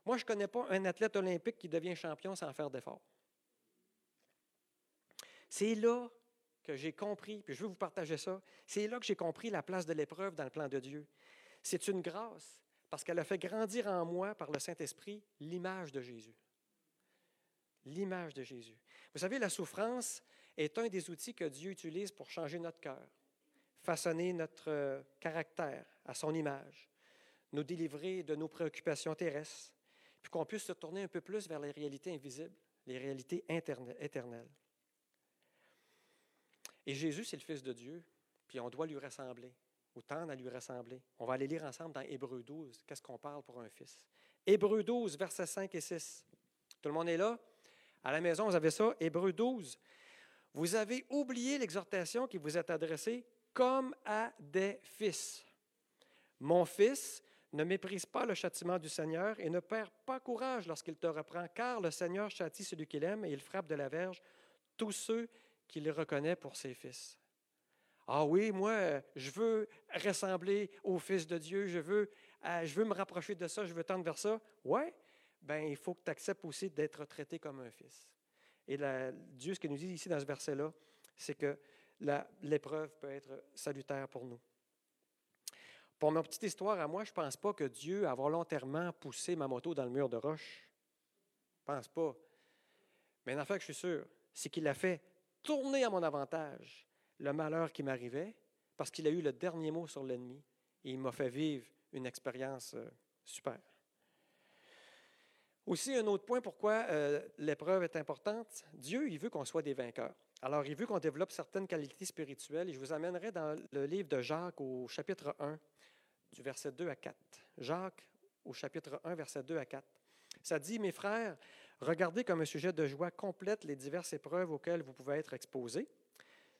Moi, je ne connais pas un athlète olympique qui devient champion sans faire d'effort. C'est là que j'ai compris, puis je veux vous partager ça, c'est là que j'ai compris la place de l'épreuve dans le plan de Dieu. C'est une grâce, parce qu'elle a fait grandir en moi, par le Saint-Esprit, l'image de Jésus. L'image de Jésus. Vous savez, la souffrance est un des outils que Dieu utilise pour changer notre cœur, façonner notre euh, caractère à son image, nous délivrer de nos préoccupations terrestres, puis qu'on puisse se tourner un peu plus vers les réalités invisibles, les réalités éternelles. Et Jésus, c'est le Fils de Dieu, puis on doit lui ressembler, ou à lui ressembler. On va aller lire ensemble dans Hébreu 12, qu'est-ce qu'on parle pour un fils? Hébreu 12, versets 5 et 6. Tout le monde est là? À la maison, vous avez ça? Hébreu 12. Vous avez oublié l'exhortation qui vous est adressée comme à des fils. Mon fils, ne méprise pas le châtiment du Seigneur et ne perd pas courage lorsqu'il te reprend, car le Seigneur châtie celui qu'il aime et il frappe de la verge tous ceux qu'il reconnaît pour ses fils. Ah oui, moi, je veux ressembler au Fils de Dieu, je veux, euh, je veux me rapprocher de ça, je veux tendre vers ça. Ouais, ben il faut que tu acceptes aussi d'être traité comme un fils. Et Dieu, ce qu'il nous dit ici dans ce verset-là, c'est que l'épreuve peut être salutaire pour nous. Pour ma petite histoire à moi, je ne pense pas que Dieu a volontairement poussé ma moto dans le mur de roche. Je ne pense pas. Mais affaire que je suis sûr, c'est qu'il a fait tourner à mon avantage le malheur qui m'arrivait parce qu'il a eu le dernier mot sur l'ennemi et il m'a fait vivre une expérience euh, super. Aussi, un autre point pourquoi euh, l'épreuve est importante, Dieu, il veut qu'on soit des vainqueurs. Alors, il veut qu'on développe certaines qualités spirituelles et je vous amènerai dans le livre de Jacques au chapitre 1, du verset 2 à 4. Jacques au chapitre 1, verset 2 à 4. Ça dit, mes frères, regardez comme un sujet de joie complète les diverses épreuves auxquelles vous pouvez être exposés,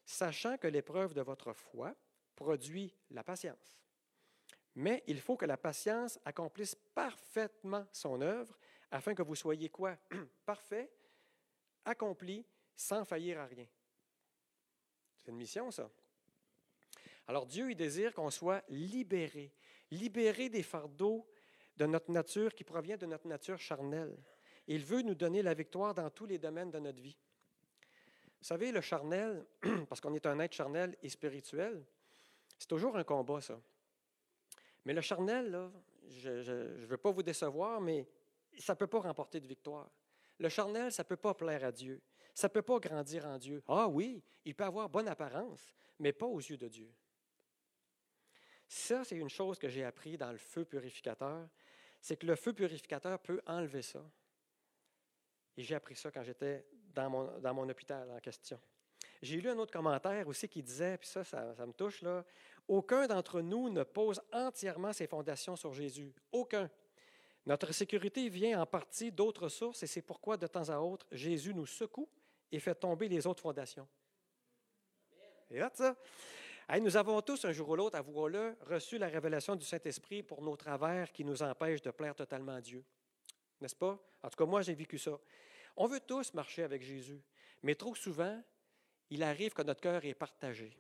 sachant que l'épreuve de votre foi produit la patience. Mais il faut que la patience accomplisse parfaitement son œuvre afin que vous soyez quoi? Parfait, accompli, sans faillir à rien. C'est une mission, ça. Alors Dieu, il désire qu'on soit libéré, libéré des fardeaux de notre nature qui provient de notre nature charnelle. Il veut nous donner la victoire dans tous les domaines de notre vie. Vous savez, le charnel, parce qu'on est un être charnel et spirituel, c'est toujours un combat, ça. Mais le charnel, je ne veux pas vous décevoir, mais ça ne peut pas remporter de victoire. Le charnel, ça ne peut pas plaire à Dieu. Ça ne peut pas grandir en Dieu. Ah oui, il peut avoir bonne apparence, mais pas aux yeux de Dieu. Ça, c'est une chose que j'ai appris dans le feu purificateur, c'est que le feu purificateur peut enlever ça. Et j'ai appris ça quand j'étais dans mon, hôpital en question. J'ai lu un autre commentaire aussi qui disait, puis ça, ça, me touche, là, aucun d'entre nous ne pose entièrement ses fondations sur Jésus. Aucun. Notre sécurité vient en partie d'autres sources et c'est pourquoi de temps à autre, Jésus nous secoue et fait tomber les autres fondations. Et là, ça. nous avons tous, un jour ou l'autre, avouons-le, reçu la révélation du Saint-Esprit pour nos travers qui nous empêchent de plaire totalement à Dieu. N'est-ce pas? En tout cas, moi, j'ai vécu ça. On veut tous marcher avec Jésus, mais trop souvent, il arrive que notre cœur est partagé.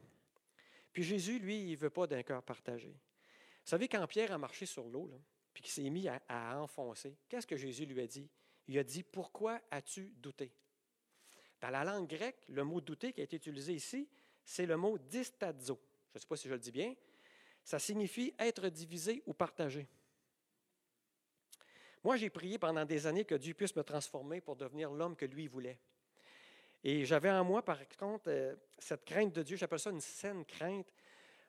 Puis Jésus, lui, il ne veut pas d'un cœur partagé. Vous savez, quand Pierre a marché sur l'eau, puis qu'il s'est mis à, enfoncer, qu'est-ce que Jésus lui a dit? Il a dit, Pourquoi as-tu douté? Dans la langue grecque, le mot douter qui a été utilisé ici, c'est le mot distazo. Je ne sais pas si je le dis bien. Ça signifie être divisé ou partagé. Moi, j'ai prié pendant des années que Dieu puisse me transformer pour devenir l'homme que lui voulait. Et j'avais en moi, par contre, euh, cette crainte de Dieu, j'appelle ça une saine crainte.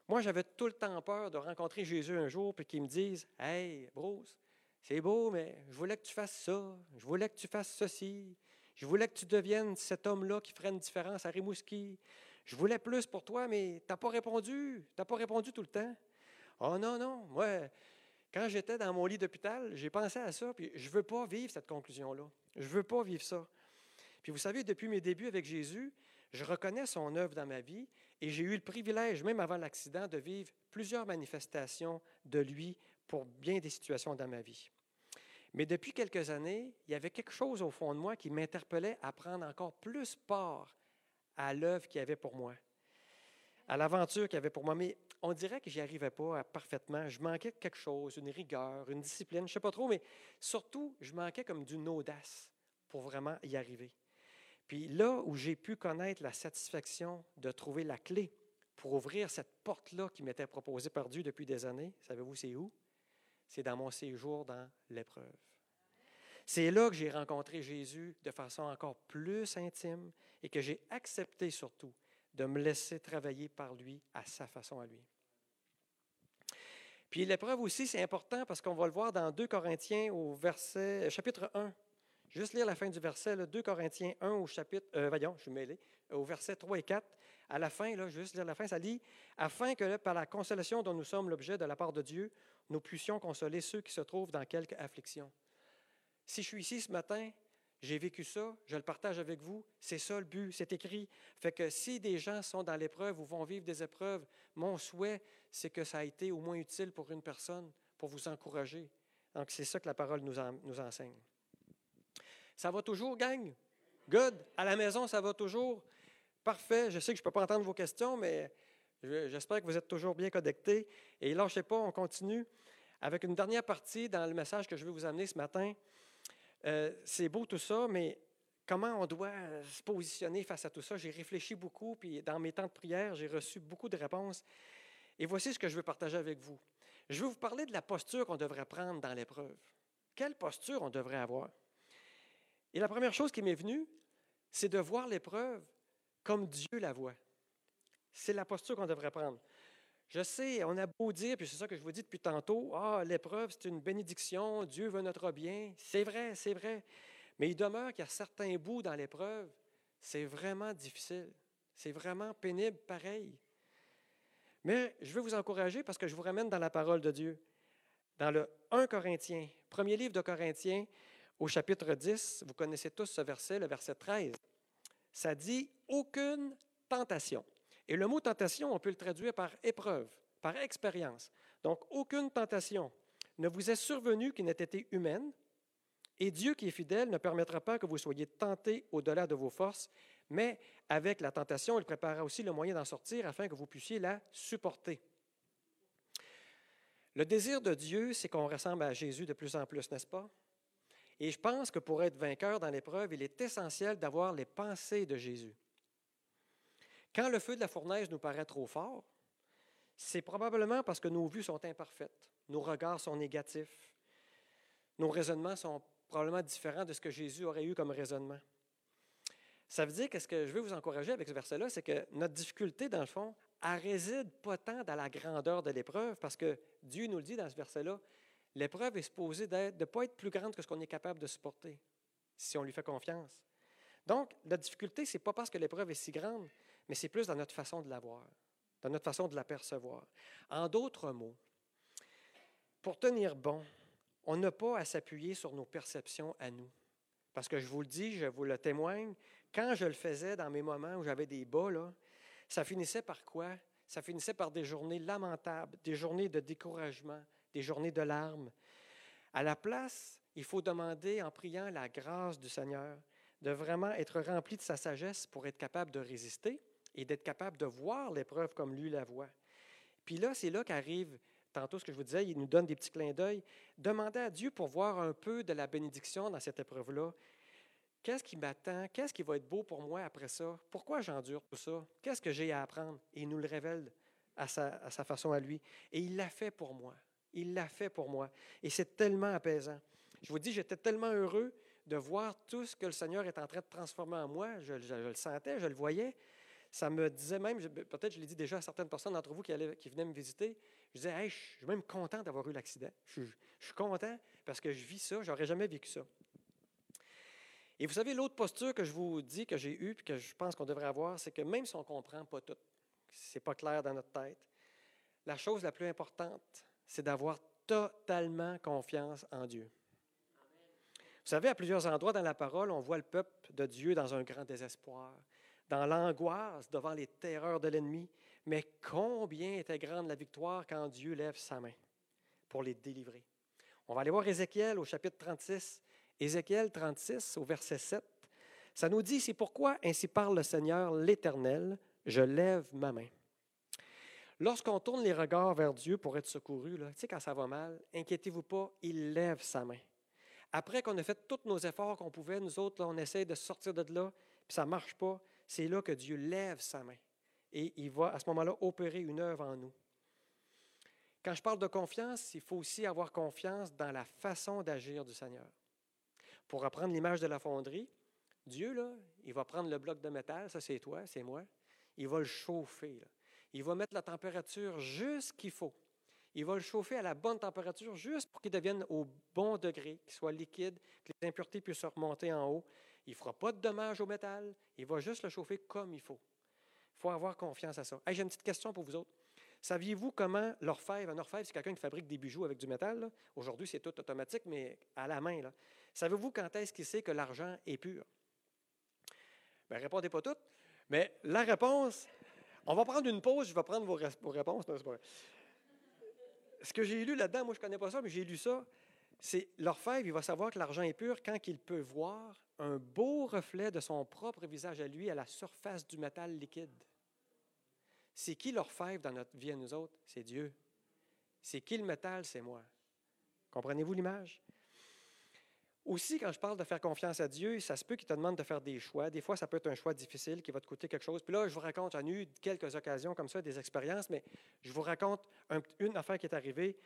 Moi, j'avais tout le temps peur de rencontrer Jésus un jour, puis qu'il me dise Hey, Bruce, c'est beau, mais je voulais que tu fasses ça, je voulais que tu fasses ceci, je voulais que tu deviennes cet homme-là qui ferait une différence à Rimouski. Je voulais plus pour toi, mais tu n'as pas répondu. Tu n'as pas répondu tout le temps. Oh non, non. Moi, quand j'étais dans mon lit d'hôpital, j'ai pensé à ça, puis je ne veux pas vivre cette conclusion-là. Je ne veux pas vivre ça. Puis vous savez, depuis mes débuts avec Jésus, je reconnais son œuvre dans ma vie et j'ai eu le privilège, même avant l'accident, de vivre plusieurs manifestations de lui pour bien des situations dans ma vie. Mais depuis quelques années, il y avait quelque chose au fond de moi qui m'interpellait à prendre encore plus part à l'œuvre qu'il y avait pour moi, à l'aventure qu'il y avait pour moi. On dirait que j'y arrivais pas parfaitement. Je manquais quelque chose, une rigueur, une discipline, je ne sais pas trop, mais surtout, je manquais comme d'une audace pour vraiment y arriver. Puis là où j'ai pu connaître la satisfaction de trouver la clé pour ouvrir cette porte-là qui m'était proposée par Dieu depuis des années, savez-vous c'est où? C'est dans mon séjour dans l'épreuve. C'est là que j'ai rencontré Jésus de façon encore plus intime et que j'ai accepté surtout de me laisser travailler par lui à sa façon à lui. Puis l'épreuve aussi, c'est important parce qu'on va le voir dans 2 Corinthiens au verset, chapitre 1. Juste lire la fin du verset, 2 Corinthiens 1 au chapitre, euh, voyons, je suis mêlé, au verset 3 et 4. À la fin, là, juste lire la fin, ça dit Afin que par la consolation dont nous sommes l'objet de la part de Dieu, nous puissions consoler ceux qui se trouvent dans quelque affliction. Si je suis ici ce matin j'ai vécu ça, je le partage avec vous. C'est ça le but, c'est écrit. Fait que si des gens sont dans l'épreuve ou vont vivre des épreuves, mon souhait, c'est que ça a été au moins utile pour une personne, pour vous encourager. Donc, c'est ça que la parole nous, enseigne. Ça va toujours, gang? Good? À la maison, ça va toujours? Parfait. Je sais que je ne peux pas entendre vos questions, mais j'espère que vous êtes toujours bien connectés. Et sais pas, on continue avec une dernière partie dans le message que je vais vous amener ce matin. Euh, c'est beau tout ça, mais comment on doit se positionner face à tout ça? J'ai réfléchi beaucoup, puis dans mes temps de prière, j'ai reçu beaucoup de réponses. Et voici ce que je veux partager avec vous. Je veux vous parler de la posture qu'on devrait prendre dans l'épreuve. Quelle posture on devrait avoir? Et la première chose qui m'est venue, c'est de voir l'épreuve comme Dieu la voit. C'est la posture qu'on devrait prendre. Je sais, on a beau dire, puis c'est ça que je vous dis depuis tantôt, ah, l'épreuve, c'est une bénédiction, Dieu veut notre bien. C'est vrai, c'est vrai. Mais il demeure qu'il y a certains bouts dans l'épreuve, c'est vraiment difficile. C'est vraiment pénible pareil. Mais je veux vous encourager parce que je vous ramène dans la parole de Dieu. Dans le 1 Corinthiens, premier livre de Corinthiens, au chapitre 10, vous connaissez tous ce verset, le verset 13. Ça dit aucune tentation. Et le mot tentation, on peut le traduire par épreuve, par expérience. Donc, aucune tentation ne vous est survenue qui n'ait été humaine, et Dieu qui est fidèle ne permettra pas que vous soyez tentés au-delà de vos forces, mais avec la tentation, il préparera aussi le moyen d'en sortir afin que vous puissiez la supporter. Le désir de Dieu, c'est qu'on ressemble à Jésus de plus en plus, n'est-ce pas? Et je pense que pour être vainqueur dans l'épreuve, il est essentiel d'avoir les pensées de Jésus. Quand le feu de la fournaise nous paraît trop fort, c'est probablement parce que nos vues sont imparfaites, nos regards sont négatifs, nos raisonnements sont probablement différents de ce que Jésus aurait eu comme raisonnement. Ça veut dire que ce que je veux vous encourager avec ce verset-là, c'est que notre difficulté, dans le fond, elle réside pas tant dans la grandeur de l'épreuve, parce que Dieu nous le dit dans ce verset-là, l'épreuve est supposée de ne pas être plus grande que ce qu'on est capable de supporter, si on lui fait confiance. Donc, la difficulté, ce n'est pas parce que l'épreuve est si grande, mais c'est plus dans notre façon de la voir, dans notre façon de la percevoir. En d'autres mots, pour tenir bon, on n'a pas à s'appuyer sur nos perceptions à nous. Parce que je vous le dis, je vous le témoigne, quand je le faisais dans mes moments où j'avais des bas, là, ça finissait par quoi? Ça finissait par des journées lamentables, des journées de découragement, des journées de larmes. À la place, il faut demander en priant la grâce du Seigneur de vraiment être rempli de sa sagesse pour être capable de résister et d'être capable de voir l'épreuve comme lui la voit. Puis là, c'est là qu'arrive tantôt ce que je vous disais, il nous donne des petits clins d'œil. Demandez à Dieu pour voir un peu de la bénédiction dans cette épreuve-là. Qu'est-ce qui m'attend? Qu'est-ce qui va être beau pour moi après ça? Pourquoi j'endure tout ça? Qu'est-ce que j'ai à apprendre? Et il nous le révèle à sa, façon à lui. Et il l'a fait pour moi. Il l'a fait pour moi. Et c'est tellement apaisant. Je vous dis, j'étais tellement heureux de voir tout ce que le Seigneur est en train de transformer en moi. Je, le sentais, je le voyais. Ça me disait même, peut-être je l'ai dit déjà à certaines personnes d'entre vous qui, venaient me visiter, je disais, je suis même content d'avoir eu l'accident. Je, suis content parce que je vis ça, je n'aurais jamais vécu ça. Et vous savez, l'autre posture que je vous dis que j'ai eue et que je pense qu'on devrait avoir, c'est que même si on ne comprend pas tout, ce n'est pas clair dans notre tête, la chose la plus importante, c'est d'avoir totalement confiance en Dieu. Vous savez, à plusieurs endroits dans la parole, on voit le peuple de Dieu dans un grand désespoir, dans l'angoisse devant les terreurs de l'ennemi. Mais combien était grande la victoire quand Dieu lève sa main pour les délivrer. On va aller voir Ézéchiel au chapitre 36. Ézéchiel 36 au verset 7. Ça nous dit, c'est pourquoi ainsi parle le Seigneur l'Éternel, je lève ma main. Lorsqu'on tourne les regards vers Dieu pour être secouru, tu sais, quand ça va mal, inquiétez-vous pas, il lève sa main. Après qu'on a fait tous nos efforts qu'on pouvait, nous autres, on essaie de sortir de là, puis ça ne marche pas, c'est là que Dieu lève sa main. Et il va à ce moment-là opérer une œuvre en nous. Quand je parle de confiance, il faut aussi avoir confiance dans la façon d'agir du Seigneur. Pour reprendre l'image de la fonderie, Dieu, là, il va prendre le bloc de métal, ça c'est toi, c'est moi, il va le chauffer. Il va mettre la température juste qu'il faut. Il va le chauffer à la bonne température juste pour qu'il devienne au bon degré, qu'il soit liquide, que les impuretés puissent remonter en haut. Il ne fera pas de dommages au métal, il va juste le chauffer comme il faut. Il faut avoir confiance à ça. J'ai une petite question pour vous autres. Saviez-vous comment l'orfèvre, un orfèvre, c'est quelqu'un qui fabrique des bijoux avec du métal. Aujourd'hui, c'est tout automatique, mais à la main. Savez-vous quand est-ce qu'il sait que l'argent est pur? Bien, répondez pas toutes. Mais la réponse, on va prendre une pause, je vais prendre vos, réponses. Ce que j'ai lu là-dedans, moi je ne connais pas ça, mais j'ai lu ça, c'est l'orfèvre, il va savoir que l'argent est pur quand il peut voir un beau reflet de son propre visage à lui à la surface du métal liquide. C'est qui l'orfèvre dans notre vie à nous autres? C'est Dieu. C'est qui le métal? C'est moi. Comprenez-vous l'image? Aussi, quand je parle de faire confiance à Dieu, ça se peut qu'il te demande de faire des choix. Des fois, ça peut être un choix difficile qui va te coûter quelque chose. Puis là, je vous raconte, j'en ai eu quelques occasions comme ça, des expériences, mais je vous raconte une affaire qui est arrivée.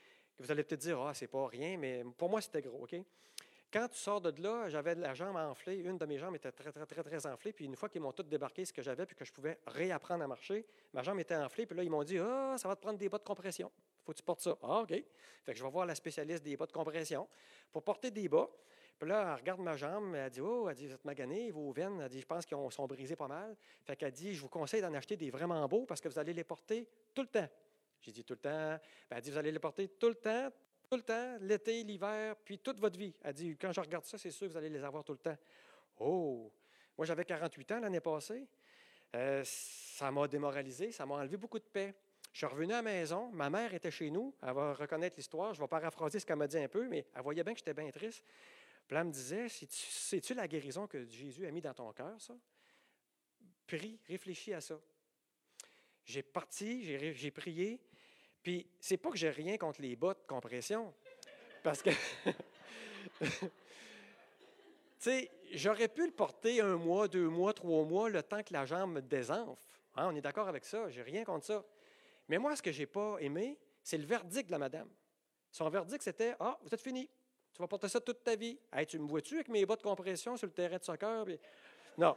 Vous allez peut-être dire, ah, c'est pas rien, mais pour moi, c'était gros, OK? Quand tu sors de là, j'avais la jambe enflée. Une de mes jambes était très, très, très, très enflée. Puis une fois qu'ils m'ont tout débarqué ce que j'avais, puis que je pouvais réapprendre à marcher, ma jambe était enflée. Puis là, ils m'ont dit Ah, ça va te prendre des bas de compression. faut que tu portes ça. Ah, OK. Fait que je vais voir la spécialiste des bas de compression pour porter des bas. Puis là, elle regarde ma jambe, elle dit Oh, elle dit, vous êtes magané, vos veines, elle dit, je pense qu'ils sont brisés pas mal. Fait qu'elle dit, je vous conseille d'en acheter des vraiment beaux parce que vous allez les porter tout le temps. J'ai dit tout le temps. Ben, elle dit, vous allez les porter tout le temps, tout le temps, l'été, l'hiver, puis toute votre vie. Elle dit, quand je regarde ça, c'est sûr que vous allez les avoir tout le temps. Oh! Moi, j'avais 48 ans l'année passée. Euh, ça m'a démoralisé, ça m'a enlevé beaucoup de paix. Je suis revenu à la maison, ma mère était chez nous, elle va reconnaître l'histoire, je vais paraphraser ce qu'elle m'a dit un peu, mais elle voyait bien que j'étais bien triste. Puis elle me disait, c'est-tu la guérison que Jésus a mis dans ton cœur, ça? Prie, réfléchis à ça. J'ai parti, j'ai prié, puis c'est pas que j'ai rien contre les bottes de compression, parce que, tu sais, j'aurais pu le porter un mois, deux mois, trois mois, le temps que la jambe me désenfle. Hein, on est d'accord avec ça, j'ai rien contre ça. Mais moi, ce que j'ai pas aimé, c'est le verdict de la madame. Son verdict, c'était Ah, vous êtes fini. Tu vas porter ça toute ta vie. Hey, tu me vois-tu avec mes bottes de compression sur le terrain de soccer? Non.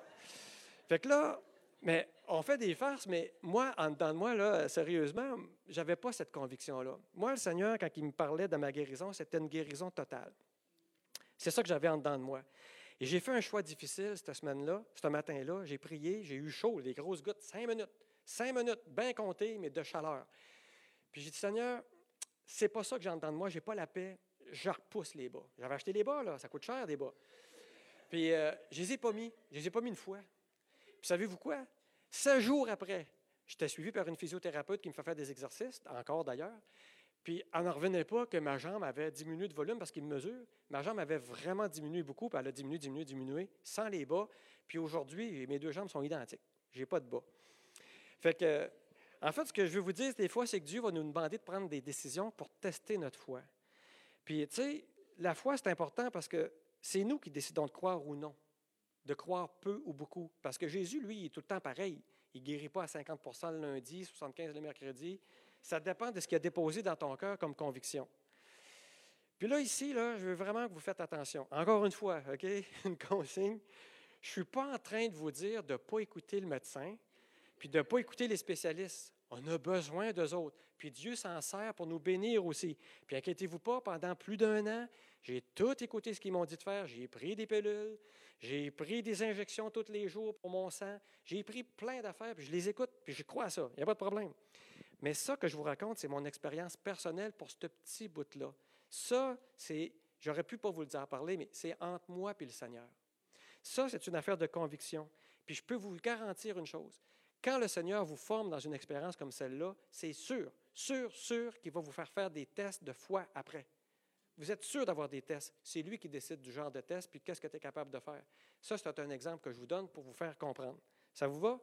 Fait que là, mais on fait des farces, mais moi, en dedans de moi, là, sérieusement, j'avais pas cette conviction-là. Moi, le Seigneur, quand il me parlait de ma guérison, c'était une guérison totale. C'est ça que j'avais en dedans de moi. Et j'ai fait un choix difficile cette semaine-là, ce matin-là. J'ai prié, j'ai eu chaud, des grosses gouttes, cinq minutes. Cinq minutes, bien comptées, mais de chaleur. Puis j'ai dit, Seigneur, c'est pas ça que dedans de moi, j'ai pas la paix. Je repousse les bas. J'avais acheté les bas, là, ça coûte cher, des bas. Puis euh, je les ai pas mis. Je les ai pas mis une fois. Puis savez-vous quoi? Sept jours après, j'étais suivi par une physiothérapeute qui me fait faire des exercices, encore d'ailleurs. Puis elle n'en revenait pas que ma jambe avait diminué de volume parce qu'il me mesure. Ma jambe avait vraiment diminué beaucoup, puis elle a diminué, diminué, diminué, sans les bas. Puis aujourd'hui, mes deux jambes sont identiques. Je n'ai pas de bas. Fait que, en fait, ce que je veux vous dire des fois, c'est que Dieu va nous demander de prendre des décisions pour tester notre foi. Puis, tu sais, la foi, c'est important parce que c'est nous qui décidons de croire ou non de croire peu ou beaucoup. Parce que Jésus, lui, est tout le temps pareil. Il ne guérit pas à 50% le lundi, 75 le mercredi. Ça dépend de ce qu'il a déposé dans ton cœur comme conviction. Puis là, ici, là, je veux vraiment que vous faites attention. Encore une fois, OK, une consigne. Je ne suis pas en train de vous dire de ne pas écouter le médecin, puis de ne pas écouter les spécialistes. On a besoin d'eux autres. Puis Dieu s'en sert pour nous bénir aussi. Puis inquiétez-vous pas, pendant plus d'un an, j'ai tout écouté ce qu'ils m'ont dit de faire. J'ai pris des pilules, j'ai pris des injections tous les jours pour mon sang. J'ai pris plein d'affaires, puis je les écoute, puis je crois à ça. Il n'y a pas de problème. Mais ça que je vous raconte, c'est mon expérience personnelle pour ce petit bout-là. Ça, c'est, j'aurais pu pas vous le dire parler, mais c'est entre moi et le Seigneur. Ça, c'est une affaire de conviction. Puis je peux vous garantir une chose. Quand le Seigneur vous forme dans une expérience comme celle-là, c'est sûr, sûr, sûr qu'il va vous faire faire des tests de foi après. Vous êtes sûr d'avoir des tests. C'est lui qui décide du genre de test, puis qu'est-ce que tu es capable de faire. Ça, c'est un exemple que je vous donne pour vous faire comprendre. Ça vous va?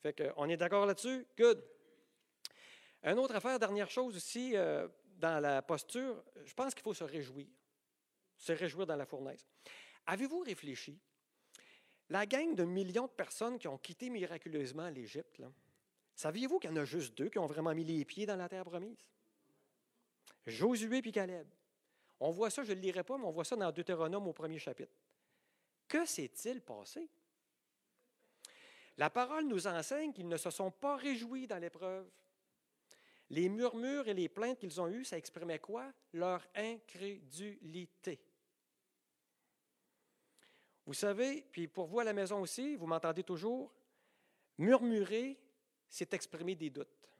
Fait est d'accord là-dessus? Good. Une autre affaire, dernière chose aussi, euh, dans la posture, je pense qu'il faut se réjouir. Se réjouir dans la fournaise. Avez-vous réfléchi? La gang de millions de personnes qui ont quitté miraculeusement l'Égypte, saviez-vous qu'il y en a juste deux qui ont vraiment mis les pieds dans la terre promise? Josué et Caleb. On voit ça, je ne le lirai pas, mais on voit ça dans Deutéronome au premier chapitre. Que s'est-il passé? La parole nous enseigne qu'ils ne se sont pas réjouis dans l'épreuve. Les murmures et les plaintes qu'ils ont eues, ça exprimait quoi? Leur incrédulité. Vous savez, puis pour vous à la maison aussi, vous m'entendez toujours, murmurer, c'est exprimer des doutes.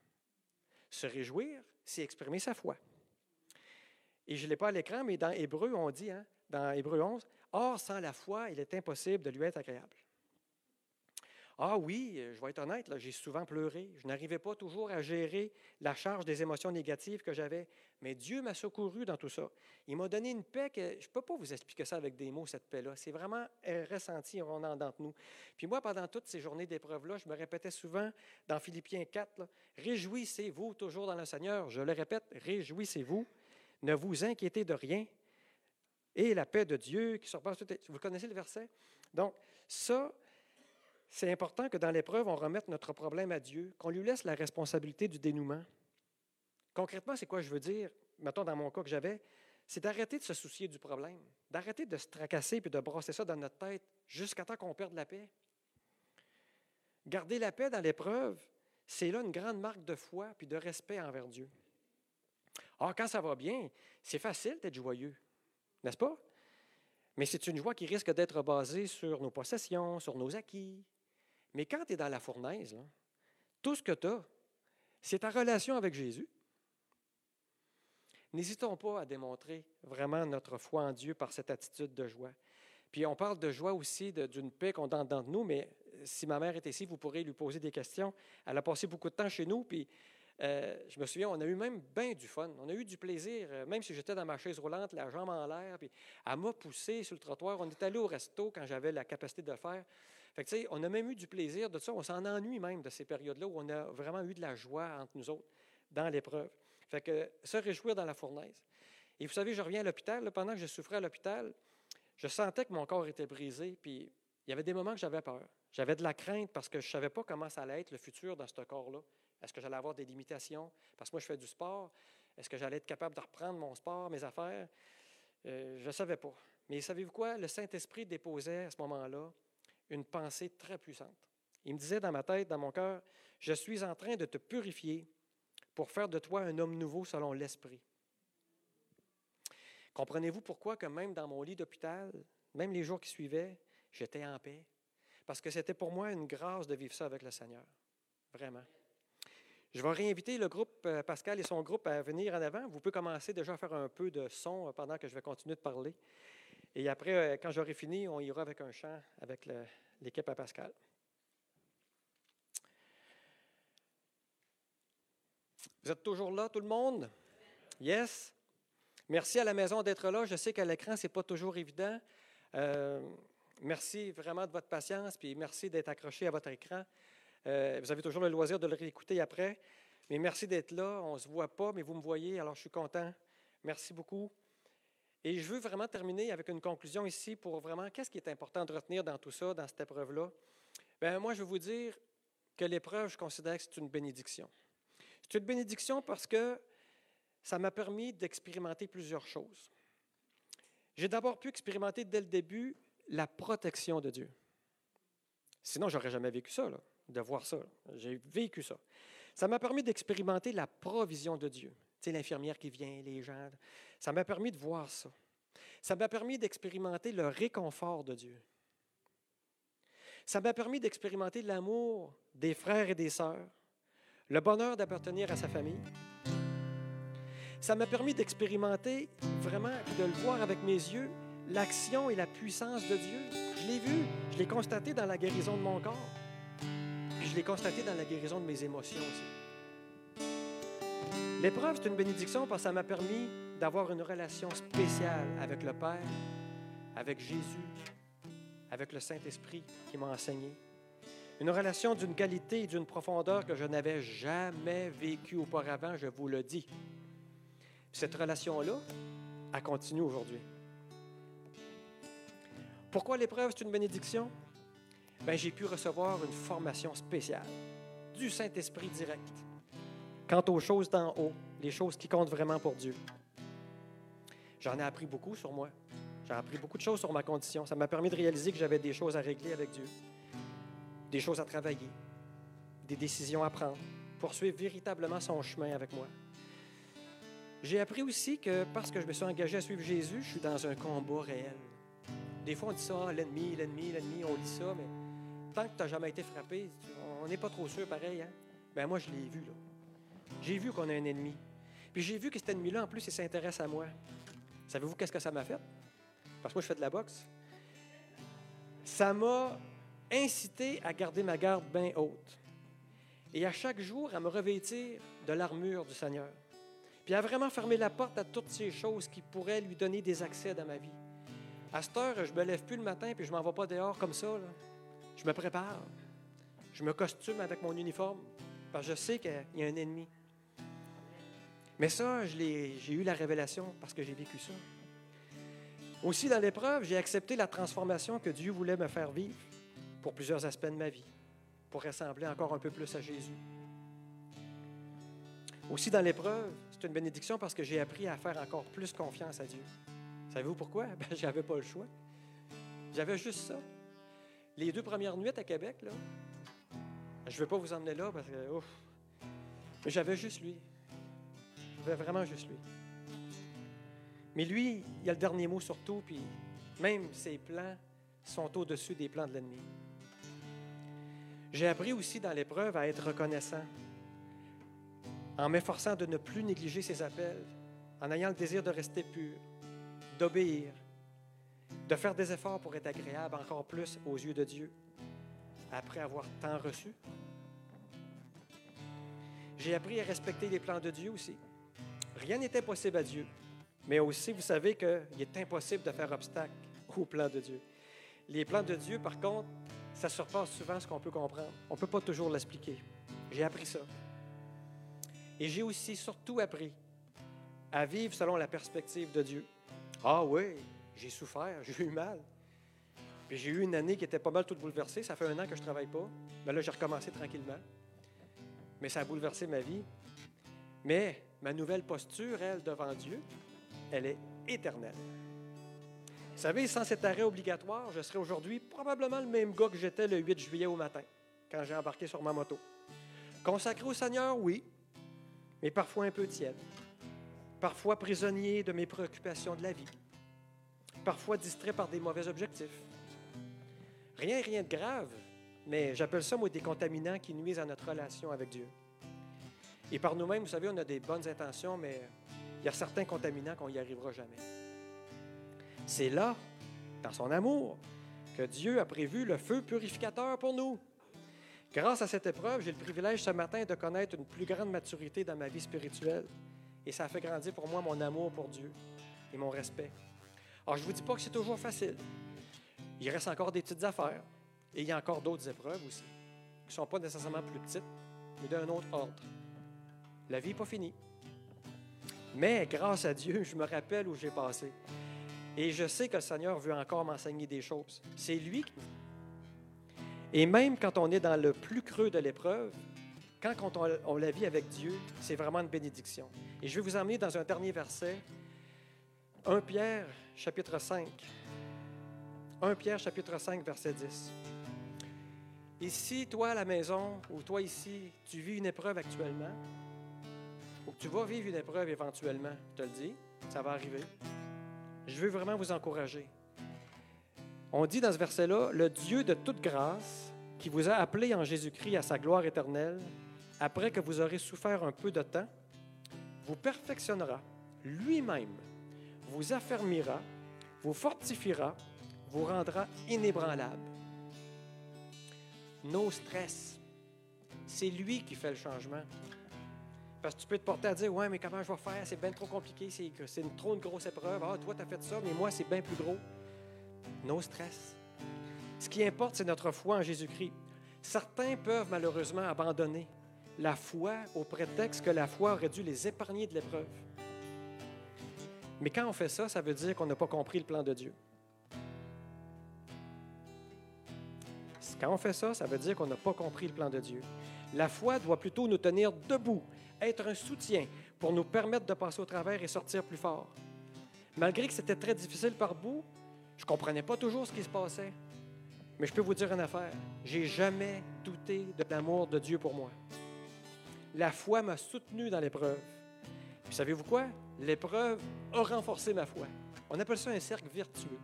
Se réjouir, c'est exprimer sa foi. Et je ne l'ai pas à l'écran, mais dans Hébreu, on dit, hein, dans Hébreu 11, Or, sans la foi, il est impossible de lui être agréable. Ah oui, je vais être honnête, j'ai souvent pleuré. Je n'arrivais pas toujours à gérer la charge des émotions négatives que j'avais, mais Dieu m'a secouru dans tout ça. Il m'a donné une paix que je ne peux pas vous expliquer ça avec des mots, cette paix-là. C'est vraiment ressenti en d'entre nous. Puis moi, pendant toutes ces journées d'épreuve-là, je me répétais souvent dans Philippiens 4, Réjouissez-vous toujours dans le Seigneur. Je le répète, réjouissez-vous. Ne vous inquiétez de rien. Et la paix de Dieu qui surpasse tout. Vous connaissez le verset? Donc, ça, c'est important que dans l'épreuve, on remette notre problème à Dieu, qu'on lui laisse la responsabilité du dénouement. Concrètement, c'est quoi je veux dire? Mettons dans mon cas que j'avais, c'est d'arrêter de se soucier du problème, d'arrêter de se tracasser puis de brasser ça dans notre tête jusqu'à temps qu'on perde la paix. Garder la paix dans l'épreuve, c'est là une grande marque de foi puis de respect envers Dieu. Ah, quand ça va bien, c'est facile d'être joyeux, n'est-ce pas? Mais c'est une joie qui risque d'être basée sur nos possessions, sur nos acquis. Mais quand tu es dans la fournaise, tout ce que tu as, c'est ta relation avec Jésus. N'hésitons pas à démontrer vraiment notre foi en Dieu par cette attitude de joie. Puis on parle de joie aussi, d'une paix qu'on a dans nous, mais si ma mère est ici, vous pourrez lui poser des questions. Elle a passé beaucoup de temps chez nous, puis euh, je me souviens, on a eu même bien du fun. On a eu du plaisir, euh, même si j'étais dans ma chaise roulante, la jambe en l'air, puis elle m'a poussé sur le trottoir. On est allé au resto quand j'avais la capacité de le faire. Fait que, on a même eu du plaisir de ça. On s'en ennuie même de ces périodes-là où on a vraiment eu de la joie entre nous autres dans l'épreuve. Fait que se réjouir dans la fournaise. Et vous savez, je reviens à l'hôpital. Pendant que je souffrais à l'hôpital, je sentais que mon corps était brisé. Puis il y avait des moments que j'avais peur. J'avais de la crainte parce que je ne savais pas comment ça allait être le futur dans ce corps-là. Est-ce que j'allais avoir des limitations? Parce que moi, je fais du sport. Est-ce que j'allais être capable de reprendre mon sport, mes affaires? Euh, je ne savais pas. Mais savez-vous quoi? Le Saint-Esprit déposait à ce moment-là une pensée très puissante. Il me disait dans ma tête, dans mon cœur, je suis en train de te purifier pour faire de toi un homme nouveau selon l'Esprit. Comprenez-vous pourquoi que même dans mon lit d'hôpital, même les jours qui suivaient, j'étais en paix? Parce que c'était pour moi une grâce de vivre ça avec le Seigneur. Vraiment. Je vais réinviter le groupe, euh, Pascal et son groupe, à venir en avant. Vous pouvez commencer déjà à faire un peu de son euh, pendant que je vais continuer de parler. Et après, euh, quand j'aurai fini, on ira avec un chant avec l'équipe à Pascal. Vous êtes toujours là, tout le monde? Yes? Merci à la maison d'être là. Je sais qu'à l'écran, ce n'est pas toujours évident. merci vraiment de votre patience, puis merci d'être accroché à votre écran. Euh, vous avez toujours le loisir de le réécouter après. Mais merci d'être là. On ne se voit pas, mais vous me voyez, alors je suis content. Merci beaucoup. Et je veux vraiment terminer avec une conclusion ici pour vraiment qu'est-ce qui est important de retenir dans tout ça, dans cette épreuve-là? Bien, moi, je veux vous dire que l'épreuve, je considère que c'est une bénédiction. C'est une bénédiction parce que ça m'a permis d'expérimenter plusieurs choses. J'ai d'abord pu expérimenter dès le début la protection de Dieu. Sinon, je n'aurais jamais vécu ça. Là de voir ça. J'ai vécu ça. Ça m'a permis d'expérimenter la provision de Dieu. Tu sais, l'infirmière qui vient, les gens. Ça m'a permis de voir ça. Ça m'a permis d'expérimenter le réconfort de Dieu. Ça m'a permis d'expérimenter l'amour des frères et des sœurs, le bonheur d'appartenir à sa famille. Ça m'a permis d'expérimenter vraiment, de le voir avec mes yeux, l'action et la puissance de Dieu. Je l'ai vu, je l'ai constaté dans la guérison de mon corps je l'ai constaté dans la guérison de mes émotions aussi. L'épreuve, c'est une bénédiction parce que ça m'a permis d'avoir une relation spéciale avec le Père, avec Jésus, avec le Saint-Esprit qui m'a enseigné. Une relation d'une qualité et d'une profondeur que je n'avais jamais vécue auparavant, je vous le dis. Cette relation-là, elle continue aujourd'hui. Pourquoi l'épreuve, c'est une bénédiction? Ben, j'ai pu recevoir une formation spéciale du Saint-Esprit direct quant aux choses d'en haut, les choses qui comptent vraiment pour Dieu. J'en ai appris beaucoup sur moi. J'ai appris beaucoup de choses sur ma condition. Ça m'a permis de réaliser que j'avais des choses à régler avec Dieu, des choses à travailler, des décisions à prendre, poursuivre véritablement son chemin avec moi. J'ai appris aussi que parce que je me suis engagé à suivre Jésus, je suis dans un combat réel. Des fois, on dit ça, l'ennemi, l'ennemi, l'ennemi, on dit ça, mais tant que tu n'as jamais été frappé, on n'est pas trop sûr pareil. Hein? Ben moi, je l'ai vu. là. J'ai vu qu'on a un ennemi. Puis j'ai vu que cet ennemi-là, en plus, il s'intéresse à moi. Savez-vous qu'est-ce que ça m'a fait? Parce que moi, je fais de la boxe. Ça m'a incité à garder ma garde bien haute. Et à chaque jour, à me revêtir de l'armure du Seigneur. Puis à vraiment fermer la porte à toutes ces choses qui pourraient lui donner des accès dans ma vie. À cette heure, je me lève plus le matin puis je m'en vais pas dehors comme ça. Là. Je me prépare. Je me costume avec mon uniforme parce que je sais qu'il y a un ennemi. Mais ça, j'ai eu la révélation parce que j'ai vécu ça. Aussi, dans l'épreuve, j'ai accepté la transformation que Dieu voulait me faire vivre pour plusieurs aspects de ma vie, pour ressembler encore un peu plus à Jésus. Aussi, dans l'épreuve, c'est une bénédiction parce que j'ai appris à faire encore plus confiance à Dieu. Savez-vous pourquoi? Ben, j'avais pas le choix. J'avais juste ça. Les deux premières nuits à Québec, là, je ne vais pas vous emmener là parce que, mais j'avais juste lui. J'avais vraiment juste lui. Mais lui, il a le dernier mot sur tout, puis même ses plans sont au-dessus des plans de l'ennemi. J'ai appris aussi dans l'épreuve à être reconnaissant, en m'efforçant de ne plus négliger ses appels, en ayant le désir de rester pur, d'obéir, de faire des efforts pour être agréable encore plus aux yeux de Dieu, après avoir tant reçu. J'ai appris à respecter les plans de Dieu aussi. Rien n'était possible à Dieu, mais aussi, vous savez qu'il est impossible de faire obstacle aux plans de Dieu. Les plans de Dieu, par contre, ça surpasse souvent ce qu'on peut comprendre. On ne peut pas toujours l'expliquer. J'ai appris ça. Et j'ai aussi surtout appris à vivre selon la perspective de Dieu. Ah oui, j'ai souffert, j'ai eu mal. Puis j'ai eu une année qui était pas mal toute bouleversée. Ça fait un an que je ne travaille pas. Mais là, j'ai recommencé tranquillement. Mais ça a bouleversé ma vie. Mais ma nouvelle posture, elle, devant Dieu, elle est éternelle. Vous savez, sans cet arrêt obligatoire, je serais aujourd'hui probablement le même gars que j'étais le 8 juillet au matin, quand j'ai embarqué sur ma moto. Consacré au Seigneur, oui, mais parfois un peu tiède. Parfois prisonnier de mes préoccupations de la vie. Parfois distrait par des mauvais objectifs. Rien, rien de grave, mais j'appelle ça, moi, des contaminants qui nuisent à notre relation avec Dieu. Et par nous-mêmes, vous savez, on a des bonnes intentions, mais il y a certains contaminants qu'on n'y arrivera jamais. C'est là, dans son amour, que Dieu a prévu le feu purificateur pour nous. Grâce à cette épreuve, j'ai le privilège ce matin de connaître une plus grande maturité dans ma vie spirituelle. Et ça a fait grandir pour moi mon amour pour Dieu et mon respect. Alors, je ne vous dis pas que c'est toujours facile. Il reste encore des petites affaires. Et il y a encore d'autres épreuves aussi, qui ne sont pas nécessairement plus petites, mais d'un autre ordre. La vie n'est pas finie. Mais grâce à Dieu, je me rappelle où j'ai passé. Et je sais que le Seigneur veut encore m'enseigner des choses. C'est lui qui... Et même quand on est dans le plus creux de l'épreuve, quand on, on la vit avec Dieu, c'est vraiment une bénédiction. Et je vais vous emmener dans un dernier verset, 1 Pierre, chapitre 5. 1 Pierre, chapitre 5, verset 10. Et si toi à la maison, ou toi ici, tu vis une épreuve actuellement, ou tu vas vivre une épreuve éventuellement, je te le dis, ça va arriver je veux vraiment vous encourager. On dit dans ce verset-là, le Dieu de toute grâce, qui vous a appelé en Jésus-Christ à sa gloire éternelle, après que vous aurez souffert un peu de temps, vous perfectionnera lui-même, vous affermira, vous fortifiera, vous rendra inébranlable. Nos stress, c'est lui qui fait le changement. Parce que tu peux te porter à dire Ouais, mais comment je vais faire? C'est bien trop compliqué, c'est une, trop une grosse épreuve. Ah, toi, tu as fait ça, mais moi, c'est bien plus gros. No stress. Ce qui importe, c'est notre foi en Jésus-Christ. Certains peuvent malheureusement abandonner la foi au prétexte que la foi aurait dû les épargner de l'épreuve. Mais quand on fait ça, ça veut dire qu'on n'a pas compris le plan de Dieu. Quand on fait ça, ça veut dire qu'on n'a pas compris le plan de Dieu. La foi doit plutôt nous tenir debout être un soutien pour nous permettre de passer au travers et sortir plus fort. Malgré que c'était très difficile par bout, je ne comprenais pas toujours ce qui se passait. Mais je peux vous dire une affaire, j'ai jamais douté de l'amour de Dieu pour moi. La foi m'a soutenu dans l'épreuve. Puis savez-vous quoi? L'épreuve a renforcé ma foi. On appelle ça un cercle vertueux.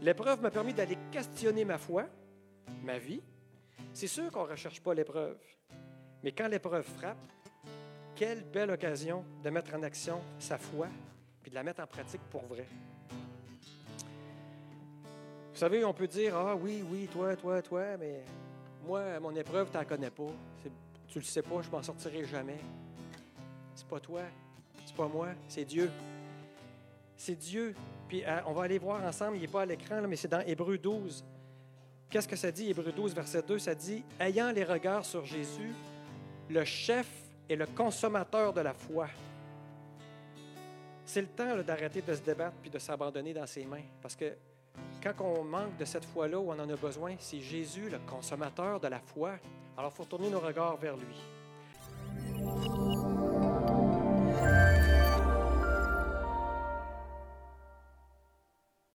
L'épreuve m'a permis d'aller questionner ma foi, ma vie. C'est sûr qu'on ne recherche pas l'épreuve. Mais quand l'épreuve frappe, quelle belle occasion de mettre en action sa foi puis de la mettre en pratique pour vrai. Vous savez, on peut dire Ah oui, oui, toi, toi, toi, mais moi, mon épreuve, tu n'en connais pas. Tu le sais pas, je m'en sortirai jamais. C'est pas toi, pas moi, c'est Dieu. C'est Dieu. Puis euh, on va aller voir ensemble, il n'est pas à l'écran, mais c'est dans Hébreu 12. Qu'est-ce que ça dit, Hébreu 12, verset 2? Ça dit Ayant les regards sur Jésus, le chef est le consommateur de la foi. C'est le temps d'arrêter de se débattre puis de s'abandonner dans ses mains. Parce que quand on manque de cette foi-là où on en a besoin, c'est Jésus, le consommateur de la foi. Alors il faut tourner nos regards vers lui.